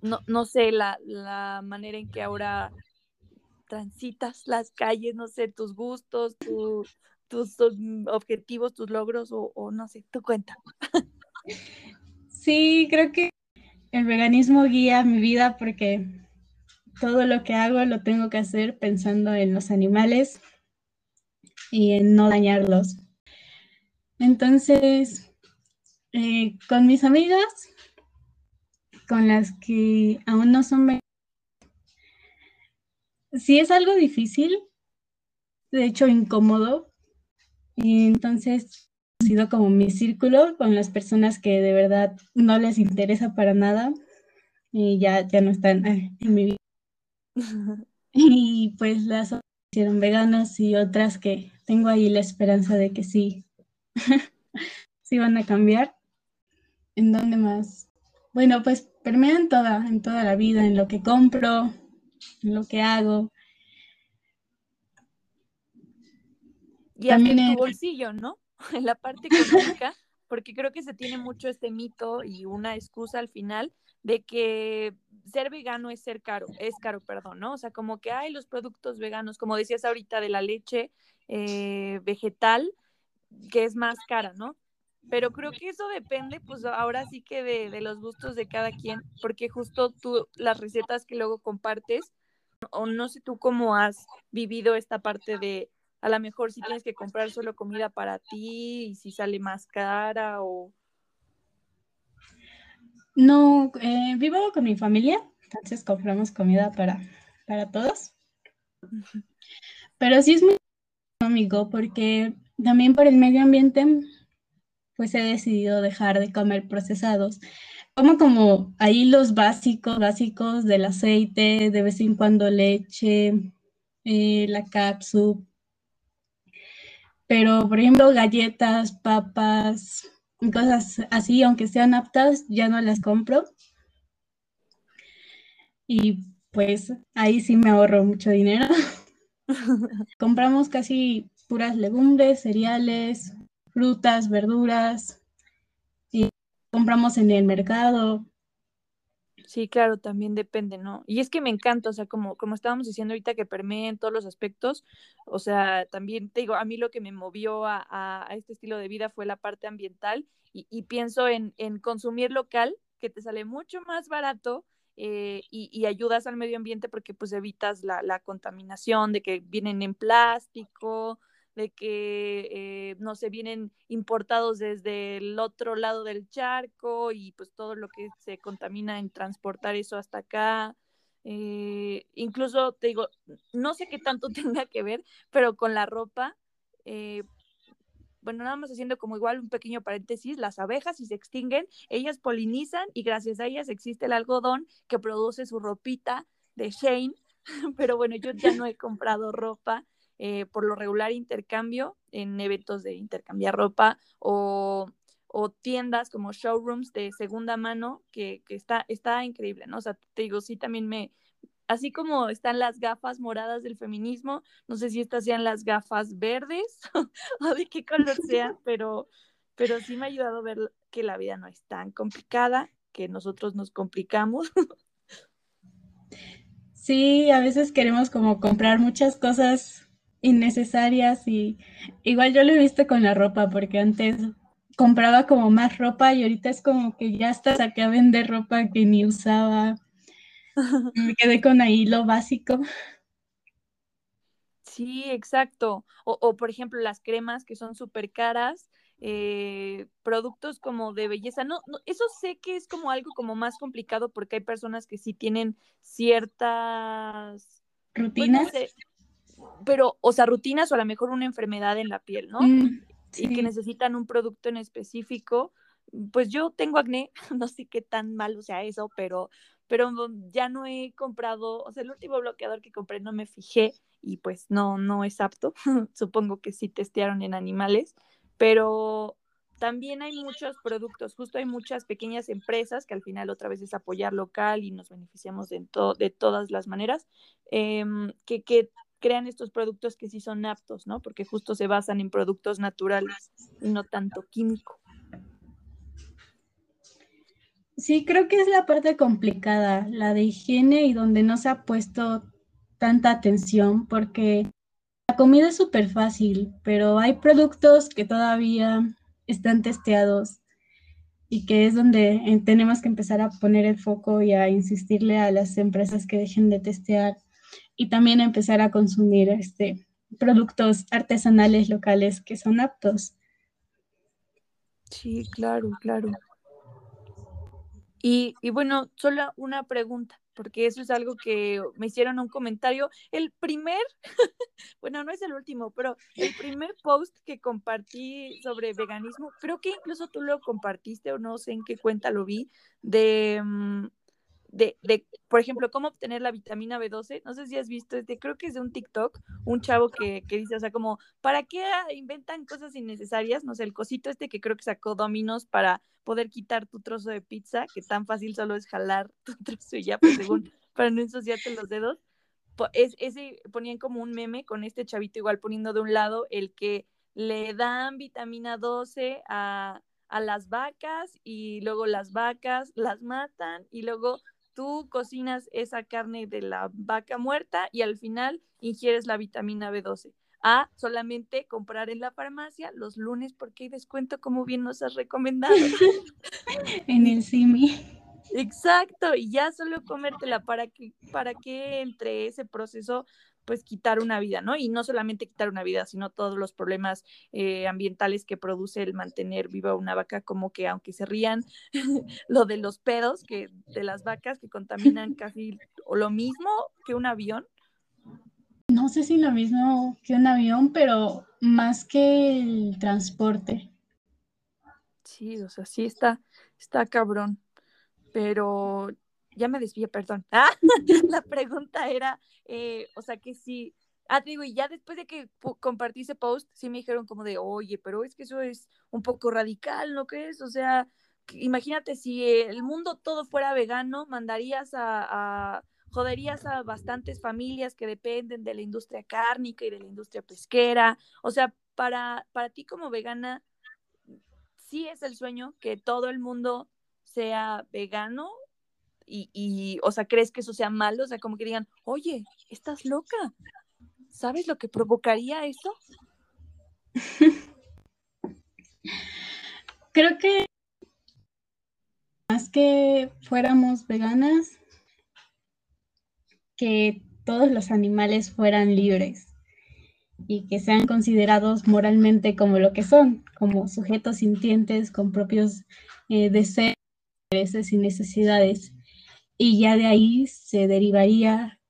no, no, sé, la, la, manera en que ahora transitas las calles, no sé, tus gustos, tus objetivos, tus logros, o, o no sé, tu cuenta. Sí, creo que el veganismo guía mi vida porque todo lo que hago lo tengo que hacer pensando en los animales y en no dañarlos. Entonces, eh, con mis amigas, con las que aún no son sí es algo difícil, de hecho incómodo, y entonces ha sido como mi círculo con las personas que de verdad no les interesa para nada y ya, ya no están en mi vida. y pues las hicieron veganas y otras que tengo ahí la esperanza de que sí, sí van a cambiar. ¿En dónde más? Bueno, pues permean toda, en toda la vida, en lo que compro, en lo que hago. Y También en tu bolsillo, ¿no? En la parte económica, porque creo que se tiene mucho este mito y una excusa al final de que ser vegano es ser caro, es caro, perdón, ¿no? O sea, como que hay los productos veganos, como decías ahorita de la leche eh, vegetal, que es más cara, ¿no? Pero creo que eso depende, pues ahora sí que de, de, los gustos de cada quien, porque justo tú, las recetas que luego compartes, o no sé tú cómo has vivido esta parte de, a lo mejor si tienes que comprar solo comida para ti y si sale más cara o... No, eh, vivo con mi familia, entonces compramos comida para, para todos. Pero sí es muy económico porque también por el medio ambiente, pues he decidido dejar de comer procesados. Como como ahí los básicos, básicos del aceite, de vez en cuando leche, eh, la cápsula, pero por ejemplo galletas, papas, cosas así, aunque sean aptas, ya no las compro. Y pues ahí sí me ahorro mucho dinero. Compramos casi puras legumbres, cereales, frutas, verduras. Y compramos en el mercado. Sí, claro, también depende, ¿no? Y es que me encanta, o sea, como, como estábamos diciendo ahorita que permea en todos los aspectos, o sea, también te digo, a mí lo que me movió a, a, este estilo de vida fue la parte ambiental y, y pienso en, en, consumir local, que te sale mucho más barato eh, y, y, ayudas al medio ambiente porque pues evitas la, la contaminación de que vienen en plástico, de que, eh, no se vienen importados desde el otro lado del charco y pues todo lo que se contamina en transportar eso hasta acá. Eh, incluso te digo, no sé qué tanto tenga que ver, pero con la ropa, eh, bueno, nada más haciendo como igual un pequeño paréntesis, las abejas si se extinguen, ellas polinizan y gracias a ellas existe el algodón que produce su ropita de Shane, pero bueno, yo ya no he comprado ropa eh, por lo regular intercambio en eventos de intercambiar ropa o, o tiendas como showrooms de segunda mano, que, que, está, está increíble, ¿no? O sea, te digo, sí, también me, así como están las gafas moradas del feminismo, no sé si estas sean las gafas verdes o de qué color sean, pero, pero sí me ha ayudado a ver que la vida no es tan complicada, que nosotros nos complicamos. Sí, a veces queremos como comprar muchas cosas innecesarias y igual yo lo he visto con la ropa porque antes compraba como más ropa y ahorita es como que ya hasta saqué a vender ropa que ni usaba. Me quedé con ahí lo básico. Sí, exacto. O, o por ejemplo las cremas que son súper caras, eh, productos como de belleza. No, no, eso sé que es como algo como más complicado porque hay personas que sí tienen ciertas pues, rutinas pero, o sea, rutinas o a lo mejor una enfermedad en la piel, ¿no? Mm, y que necesitan un producto en específico. Pues yo tengo acné, no sé qué tan malo sea eso, pero, pero ya no he comprado, o sea, el último bloqueador que compré no me fijé y pues no, no es apto. Supongo que sí testearon en animales, pero también hay muchos productos, justo hay muchas pequeñas empresas que al final otra vez es apoyar local y nos beneficiamos de, de todas las maneras, em, que, que crean estos productos que sí son aptos, ¿no? Porque justo se basan en productos naturales y no tanto químico. Sí, creo que es la parte complicada, la de higiene y donde no se ha puesto tanta atención porque la comida es súper fácil, pero hay productos que todavía están testeados y que es donde eh, tenemos que empezar a poner el foco y a insistirle a las empresas que dejen de testear y también empezar a consumir este, productos artesanales locales que son aptos. Sí, claro, claro. Y, y, bueno, solo una pregunta, porque eso es algo que me hicieron un comentario. El primer, bueno, no es el último, pero el primer post que compartí sobre veganismo, creo que incluso tú lo compartiste o no sé en qué cuenta lo vi, de, mm, de, de, por ejemplo, cómo obtener la vitamina B12. No sé si has visto, este, creo que es de un TikTok, un chavo que, que dice, o sea, como, ¿para qué inventan cosas innecesarias? No sé, el cosito este que creo que sacó Dominos para poder quitar tu trozo de pizza, que tan fácil solo es jalar tu trozo y ya, pues según, para no ensuciarte los dedos. Es, ese ponían como un meme con este chavito igual poniendo de un lado el que le dan vitamina 12 a, a las vacas y luego las vacas las matan y luego tú cocinas esa carne de la vaca muerta y al final ingieres la vitamina B12. A solamente comprar en la farmacia los lunes porque hay descuento como bien nos has recomendado. en el CIMI. Exacto, y ya solo comértela para que, para que entre ese proceso pues quitar una vida, ¿no? Y no solamente quitar una vida, sino todos los problemas eh, ambientales que produce el mantener viva una vaca, como que aunque se rían, lo de los pedos que de las vacas que contaminan casi o lo mismo que un avión. No sé si lo mismo que un avión, pero más que el transporte. Sí, o sea, sí está, está cabrón. Pero ya me desvié, perdón. Ah, la pregunta era, eh, o sea, que si, ah, digo, y ya después de que compartí ese post, sí me dijeron como de, oye, pero es que eso es un poco radical, ¿no crees? O sea, imagínate si el mundo todo fuera vegano, mandarías a, a joderías a bastantes familias que dependen de la industria cárnica y de la industria pesquera. O sea, para, para ti como vegana, sí es el sueño que todo el mundo sea vegano y, o sea, ¿crees que eso sea malo? O sea, como que digan, oye, estás loca. ¿Sabes lo que provocaría eso? Creo que más que fuéramos veganas, que todos los animales fueran libres y que sean considerados moralmente como lo que son, como sujetos sintientes con propios eh, deseos, intereses y necesidades y ya de ahí se derivaría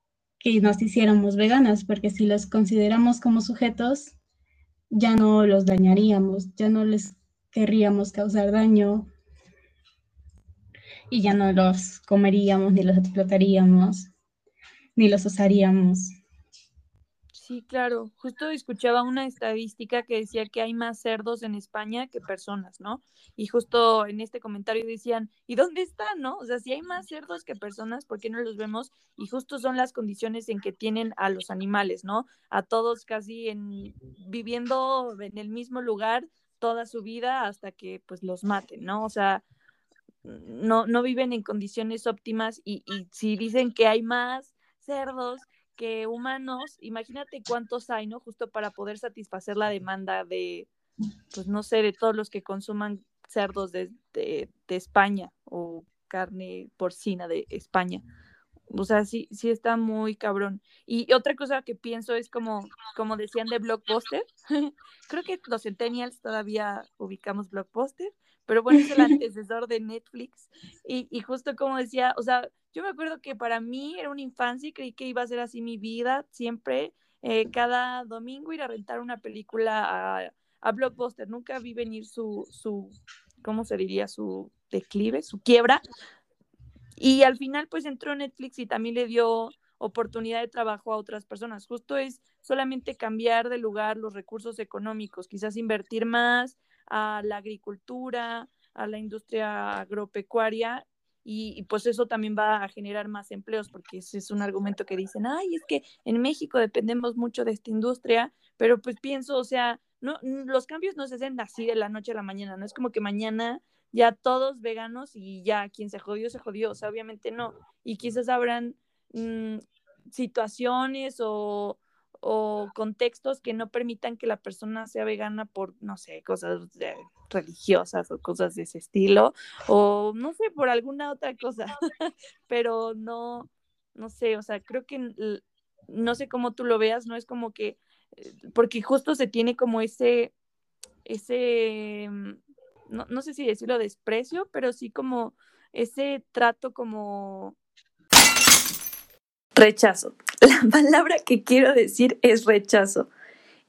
que nos hiciéramos veganas, porque si los consideramos como sujetos, ya no los dañaríamos, ya no les querríamos causar daño y ya no los comeríamos, ni los explotaríamos, ni los usaríamos. Sí, claro. Justo escuchaba una estadística que decía que hay más cerdos en España que personas, ¿no? Y justo en este comentario decían, ¿y dónde están, no? O sea, si hay más cerdos que personas, ¿por qué no los vemos? Y justo son las condiciones en que tienen a los animales, ¿no? A todos casi en viviendo en el mismo lugar toda su vida hasta que pues los maten, ¿no? O sea, no, no viven en condiciones óptimas y, y si dicen que hay más cerdos que humanos, imagínate cuántos hay, ¿no? Justo para poder satisfacer la demanda de, pues no sé, de todos los que consuman cerdos de, de, España o carne porcina de España. O sea, sí, sí está muy cabrón. Y otra cosa que pienso es como, como decían de Blockbuster. Creo que los Centennials todavía ubicamos Blockbuster, pero bueno, es el antecesor de Netflix. Y, y justo como decía, o sea, yo me acuerdo que para mí era una infancia y creí que iba a ser así mi vida, siempre, eh, cada domingo ir a rentar una película a, a, Blockbuster. Nunca vi venir su, su, ¿cómo se diría? Su declive, su quiebra. Y al final pues entró Netflix y también le dio oportunidad de trabajo a otras personas. Justo es solamente cambiar de lugar los recursos económicos, quizás invertir más a la agricultura, a la industria agropecuaria y, pues eso también va a generar más empleos, porque ese es un argumento que dicen, ay, es que en México dependemos mucho de esta industria, pero pues pienso, o sea, no, los cambios no se hacen así de la noche a la mañana, no es como que mañana ya todos veganos y ya quien se jodió, se jodió, o sea, obviamente no, y quizás habrán mm, situaciones o, o contextos que no permitan que la persona sea vegana por, no sé, cosas de, religiosas o cosas de ese estilo, o no sé, por alguna otra cosa, pero no, no sé, o sea, creo que no sé cómo tú lo veas, no es como que, eh, porque justo se tiene como ese, ese, mm, no, no sé si decirlo desprecio, pero sí como ese trato como rechazo. La palabra que quiero decir es rechazo.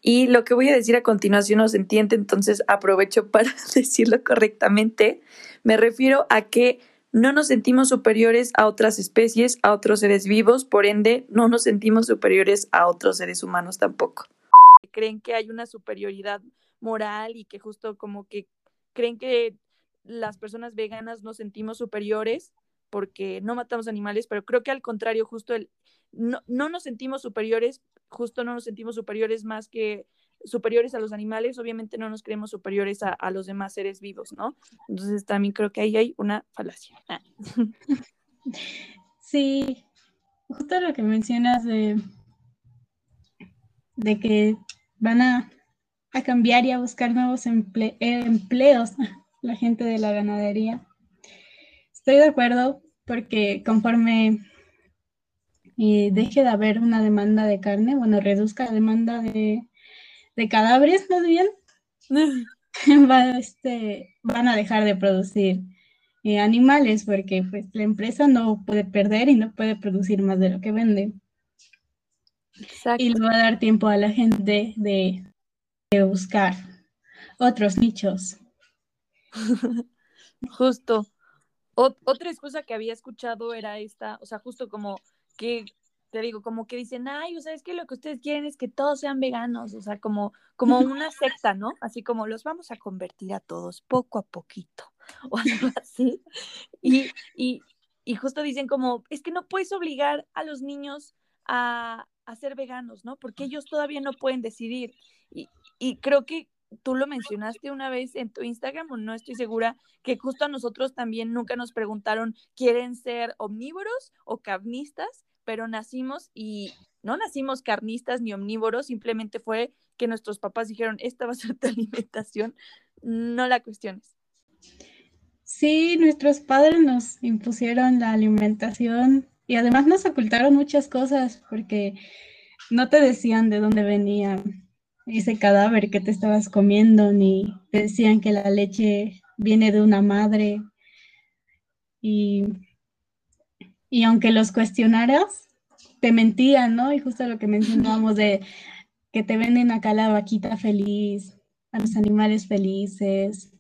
Y lo que voy a decir a continuación no se entiende, entonces aprovecho para decirlo correctamente. Me refiero a que no nos sentimos superiores a otras especies, a otros seres vivos, por ende, no nos sentimos superiores a otros seres humanos tampoco. Creen que hay una superioridad moral y que justo como que creen que las personas veganas nos sentimos superiores porque no matamos animales, pero creo que al contrario, justo el no, no nos sentimos superiores, justo no nos sentimos superiores más que superiores a los animales, obviamente no nos creemos superiores a, los demás seres vivos, ¿no? Entonces también creo que ahí hay una falacia. Sí, justo lo que mencionas de, de que van a, cambiar y a buscar nuevos empleos la gente de la ganadería. Estoy de acuerdo porque conforme eh, deje de haber una demanda de carne, bueno, reduzca la demanda de, de cadáveres más bien, este, van a dejar de producir eh, animales porque pues, la empresa no puede perder y no puede producir más de lo que vende. Y le va a dar tiempo a la gente de, buscar otros nichos. Justo. otra excusa que había escuchado era esta, o sea, justo como que te digo, como que dicen, ay, o sea, es que lo que ustedes quieren es que todos sean veganos, o sea, como, como una secta, ¿no? Así como los vamos a convertir a todos poco a poquito, o algo así. Y, y, y justo dicen como, es que no puedes obligar a los niños a, a ser veganos, ¿no? Porque ellos todavía no pueden decidir. Y, y creo que tú lo mencionaste una vez en tu Instagram, o no estoy segura, que justo a nosotros también nunca nos preguntaron, ¿quieren ser omnívoros o carnistas? pero nacimos y no nacimos carnistas ni omnívoros, simplemente fue que nuestros papás dijeron, esta va a ser tu alimentación, no la cuestiones. Sí, nuestros padres nos impusieron la alimentación y además nos ocultaron muchas cosas porque no te decían de dónde venía ese cadáver que te estabas comiendo, ni te decían que la leche viene de una madre. Y y aunque los cuestionaras, te mentían, ¿no? Y justo lo que mencionábamos de que te venden acá la vaquita feliz, a los animales felices.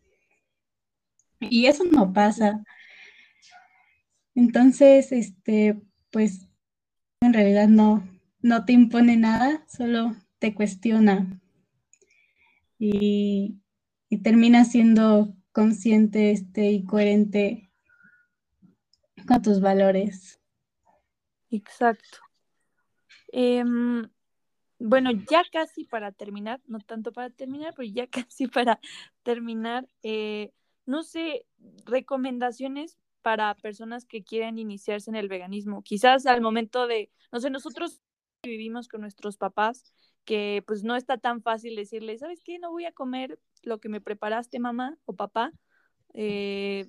Y eso no pasa. Entonces, este, pues en realidad no, no te impone nada, solo te cuestiona. Y, termina siendo consciente este, y coherente con tus valores. Exacto. Em, bueno, ya casi para terminar, no tanto para terminar, pero ya casi para terminar, eh, no sé, recomendaciones para personas que quieran iniciarse en el veganismo. Quizás al momento de, no sé, nosotros vivimos con nuestros papás, que pues no está tan fácil decirles, ¿sabes qué? No voy a comer lo que me preparaste mamá o papá. Eh,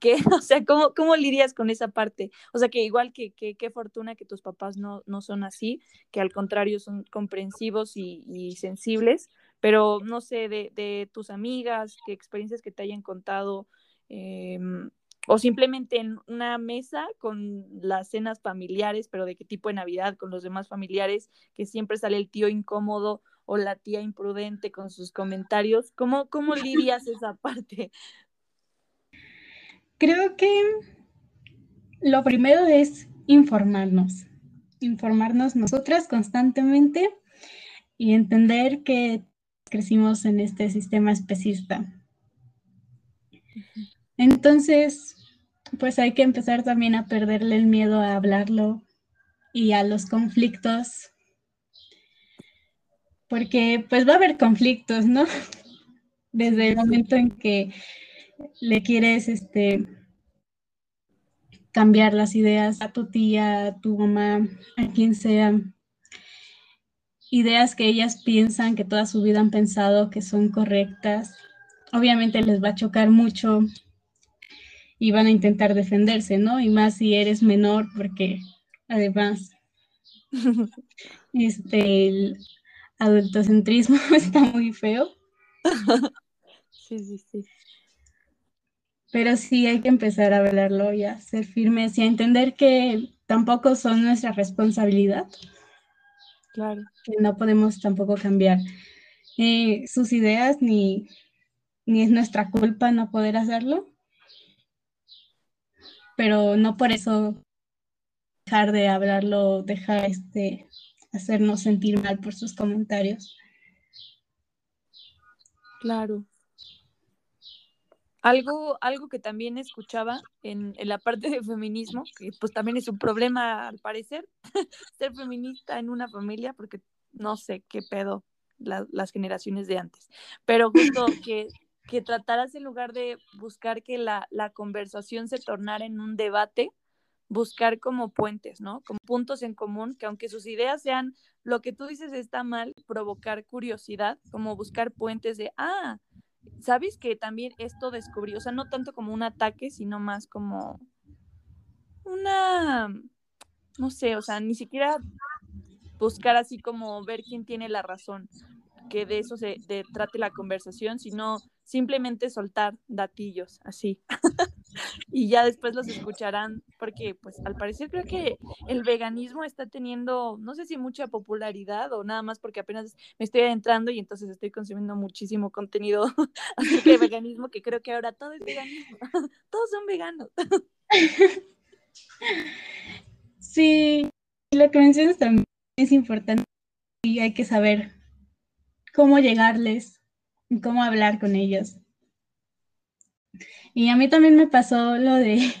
¿qué? O sea, ¿cómo, ¿cómo lidias con esa parte? O sea, que igual que qué fortuna que tus papás no, no son así, que al contrario son comprensivos y, sensibles, pero no sé, de, tus amigas, qué experiencias que te hayan contado, eh, o simplemente en una mesa con las cenas familiares, pero de qué tipo de Navidad, con los demás familiares, que siempre sale el tío incómodo o la tía imprudente con sus comentarios, ¿cómo, cómo lidias esa parte? Creo que lo primero es informarnos, informarnos nosotras constantemente y entender que crecimos en este sistema especista. Entonces, pues hay que empezar también a perderle el miedo a hablarlo y a los conflictos, porque pues va a haber conflictos, ¿no? Desde el momento en que le quieres este, cambiar las ideas a tu tía, a tu mamá, a quien sea, ideas que ellas piensan, que toda su vida han pensado que son correctas, obviamente les va a chocar mucho y van a intentar defenderse, ¿no? Y más si eres menor, porque además este, el adultocentrismo está muy feo. Sí, sí, sí. Pero sí hay que empezar a hablarlo y a ser firmes y a entender que tampoco son nuestra responsabilidad. Claro. Que no podemos tampoco cambiar eh, sus ideas ni, ni es nuestra culpa no poder hacerlo. Pero no por eso dejar de hablarlo, dejar este, hacernos sentir mal por sus comentarios. Claro. Algo, algo que también escuchaba en, la parte de feminismo, que pues también es un problema al parecer, ser feminista en una familia, porque no sé qué pedo las generaciones de antes, pero justo que, que trataras en lugar de buscar que la, la conversación se tornara en un debate, buscar como puentes, ¿no? Como puntos en común, que aunque sus ideas sean lo que tú dices está mal, provocar curiosidad, como buscar puentes de, ah, ¿sabes que también esto descubrí? O sea, no tanto como un ataque, sino más como una, no sé, o sea, ni siquiera buscar así como ver quién tiene la razón, que de eso se trate la conversación, sino simplemente soltar datillos, así. y ya después los escucharán, porque pues al parecer creo que el veganismo está teniendo, no sé si mucha popularidad o nada más porque apenas me estoy adentrando y entonces estoy consumiendo muchísimo contenido de veganismo, que creo que ahora todo es veganismo, todos son veganos. sí, lo que mencionas también es importante y hay que saber cómo llegarles, cómo hablar con ellos. Y a mí también me pasó lo de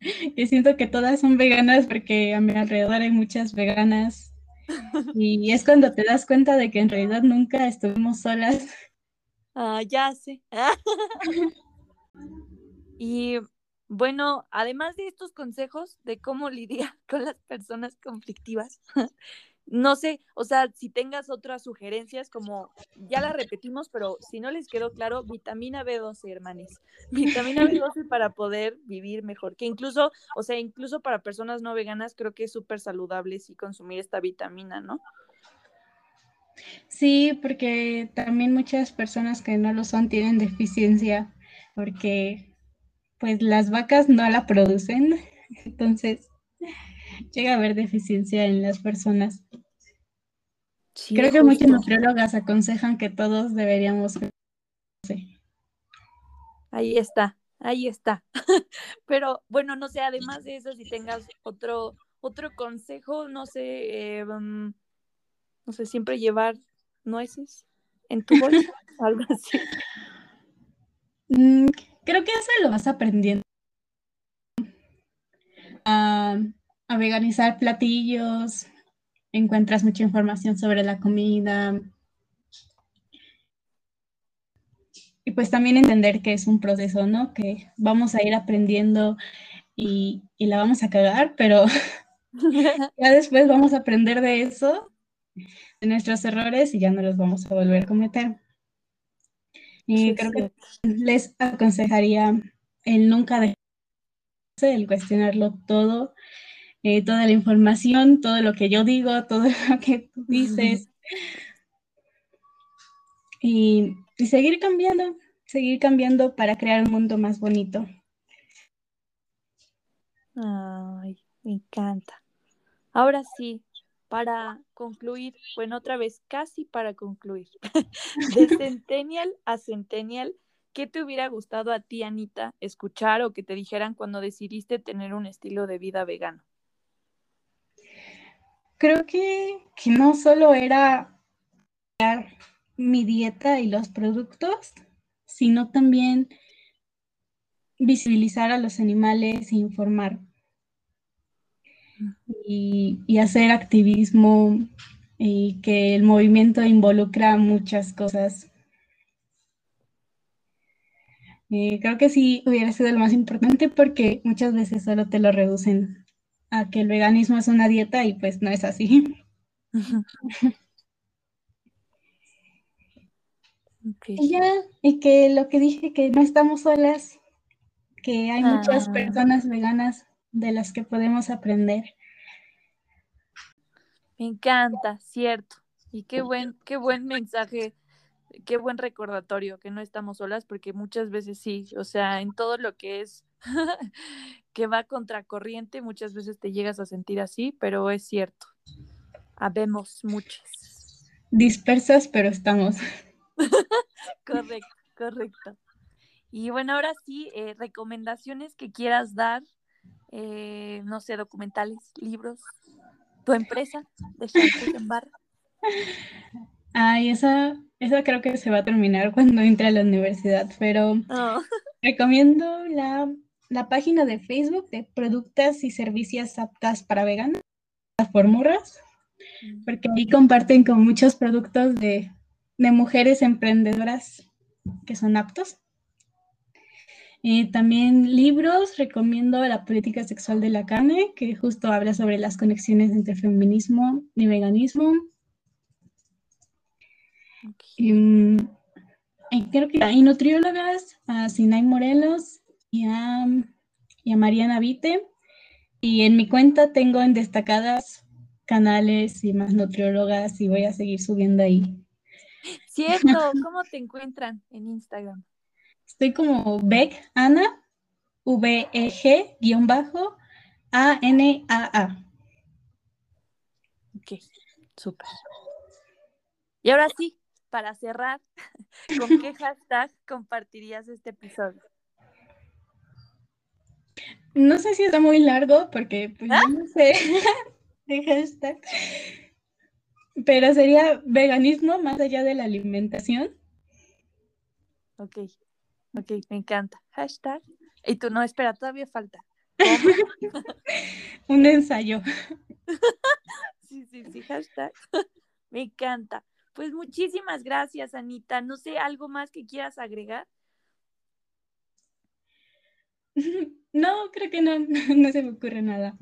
que siento que todas son veganas porque a mi alrededor hay muchas veganas. Y es cuando te das cuenta de que en realidad nunca estuvimos solas. Ah, ya sé. y bueno, además de estos consejos de cómo lidiar con las personas conflictivas, no sé, o sea, si tengas otras sugerencias, como ya las repetimos, pero si no les quedó claro, vitamina B12, hermanes. Vitamina B12 para poder vivir mejor, que incluso, o sea, incluso para personas no veganas, creo que es súper saludable sí consumir esta vitamina, ¿no? Sí, porque también muchas personas que no lo son tienen deficiencia, porque pues las vacas no la producen, entonces llega a haber deficiencia en las personas. Creo que muchas nutriólogas aconsejan que todos deberíamos. Ahí está, ahí está. Pero bueno, no sé, además de eso, si tengas otro, otro consejo, no sé, eh, mm, no sé, siempre llevar nueces en tu bolsa, algo así. Mm, creo que eso lo vas aprendiendo. A, a veganizar platillos, encuentras mucha información sobre la comida. Y pues también entender que es un proceso, ¿no? Que vamos a ir aprendiendo y, la vamos a cagar, pero ya después vamos a aprender de eso, de nuestros errores y ya no los vamos a volver a cometer. Y creo que les aconsejaría el nunca dejarse, el cuestionarlo todo, eh, toda la información, todo lo que yo digo, todo lo que tú dices. y, seguir cambiando, seguir cambiando para crear un mundo más bonito. Ay, me encanta. Ahora sí, para concluir, bueno, otra vez, casi para concluir, de Centennial a Centennial, ¿qué te hubiera gustado a ti, Anita, escuchar o que te dijeran cuando decidiste tener un estilo de vida vegano? Creo que, no solo era mi dieta y los productos, sino también visibilizar a los animales e informar. Y, hacer activismo y que el movimiento involucra muchas cosas. Eh, creo que sí hubiera sido lo más importante porque muchas veces solo te lo reducen a que el veganismo es una dieta y pues no es así. Y ya, y que lo que dije, que no estamos solas, que hay muchas ah. personas veganas de las que podemos aprender. Me encanta, cierto. Y qué buen, qué buen mensaje, qué buen recordatorio que no estamos solas, porque muchas veces sí, o sea, en todo lo que es que va contracorriente, muchas veces te llegas a sentir así, pero es cierto. Habemos muchas. Dispersas, pero estamos. correcto, correcto. Y bueno, ahora sí, eh, recomendaciones que quieras dar eh, no sé, documentales, libros, tu empresa de shampoos en barra. Ay, esa, esa creo que se va a terminar cuando entre a la universidad, pero Oh, recomiendo la, la página de Facebook de productos y servicios aptas para veganos, por morras, porque ahí comparten con muchos productos de, de mujeres emprendedoras que son aptos. Eh, también libros, recomiendo La política sexual de la carne, que justo habla sobre las conexiones entre feminismo y veganismo. ok. Em, y creo que hay nutriólogas, a Sinay Morelos y a, y a Mariana Vite. Y en mi cuenta tengo en destacadas canales y más nutriólogas y voy a seguir subiendo ahí. Cierto, ¿cómo te encuentran en Instagram? Estoy como Beck Ana, V-E-G, guion bajo, A-N-A-A. Ok, súper. Y ahora sí, para cerrar, ¿con qué hashtag compartirías este episodio? No sé si está muy largo porque pues, yo no sé de hashtag, pero sería veganismo más allá de la alimentación. Ok, ok, me encanta. Hashtag. Y tú no, espera, todavía falta. Un ensayo. Sí, sí, sí, hashtag. Me encanta. Pues muchísimas gracias, Anita. No sé, ¿algo más que quieras agregar? No, creo que no, no se me ocurre nada.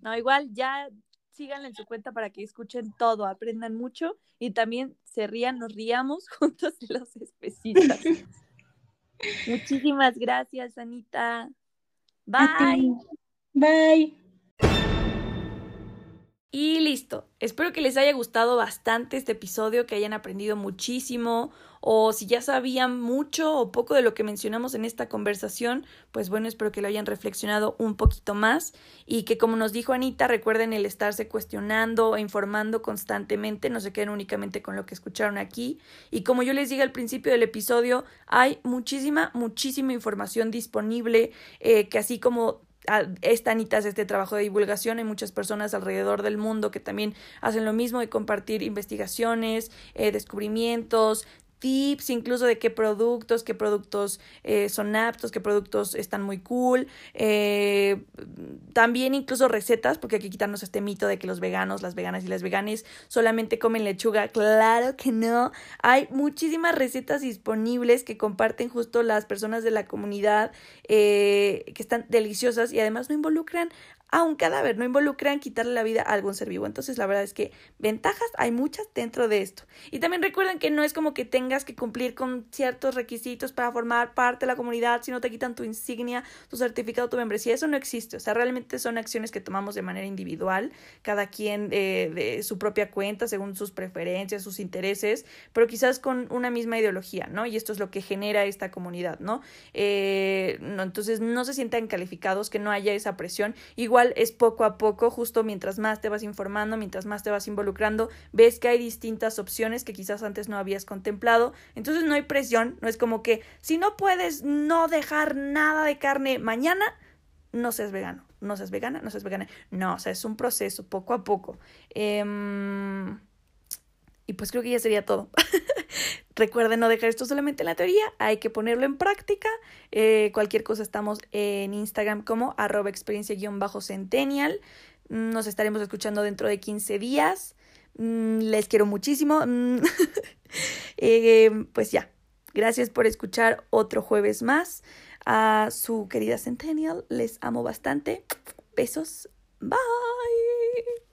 No, igual ya síganla en su cuenta para que escuchen todo, aprendan mucho y también se rían, nos riamos juntos de los especistas. Muchísimas gracias, Anita. Bye. Bye. Y listo. Espero que les haya gustado bastante este episodio, que hayan aprendido muchísimo o si ya sabían mucho o poco de lo que mencionamos en esta conversación, pues bueno, espero que lo hayan reflexionado un poquito más y que como nos dijo Anita, recuerden el estarse cuestionando e informando constantemente, no se queden únicamente con lo que escucharon aquí y como yo les dije al principio del episodio, hay muchísima, muchísima información disponible eh, que así como esta Anita hace este trabajo de divulgación. Hay muchas personas alrededor del mundo que también hacen lo mismo de compartir investigaciones, eh, descubrimientos, tips incluso de qué productos, qué productos eh, son aptos, qué productos están muy cool. Eh, también incluso recetas, porque hay que quitarnos este mito de que los veganos, las veganas y las veganes solamente comen lechuga. Claro que no. Hay muchísimas recetas disponibles que comparten justo las personas de la comunidad eh, que están deliciosas y además no involucran a un cadáver, no involucran quitarle la vida a algún ser vivo. Entonces, la verdad es que ventajas hay muchas dentro de esto. Y también recuerden que no es como que tengas que cumplir con ciertos requisitos para formar parte de la comunidad, si no te quitan tu insignia, tu certificado, tu membresía. Eso no existe. O sea, realmente son acciones que tomamos de manera individual, cada quien eh, de su propia cuenta, según sus preferencias, sus intereses, pero quizás con una misma ideología, ¿no? Y esto es lo que genera esta comunidad, ¿no? Eh, no entonces, no se sientan calificados, que no haya esa presión. Igual es poco a poco, justo mientras más te vas informando, mientras más te vas involucrando, ves que hay distintas opciones que quizás antes no habías contemplado. Entonces no hay presión, no es como que si no puedes no dejar nada de carne mañana, no seas vegano, no seas vegana, no seas vegana. No, o sea, es un proceso poco a poco. Eh, pues creo que ya sería todo. Recuerden no dejar esto solamente en la teoría, hay que ponerlo en práctica. Eh, cualquier cosa estamos en Instagram como arroba experiencia-centennial. Nos estaremos escuchando dentro de 15 días. Mm, les quiero muchísimo. Mm. eh, pues ya, gracias por escuchar otro jueves más. A su querida Centennial, les amo bastante. Besos. Bye.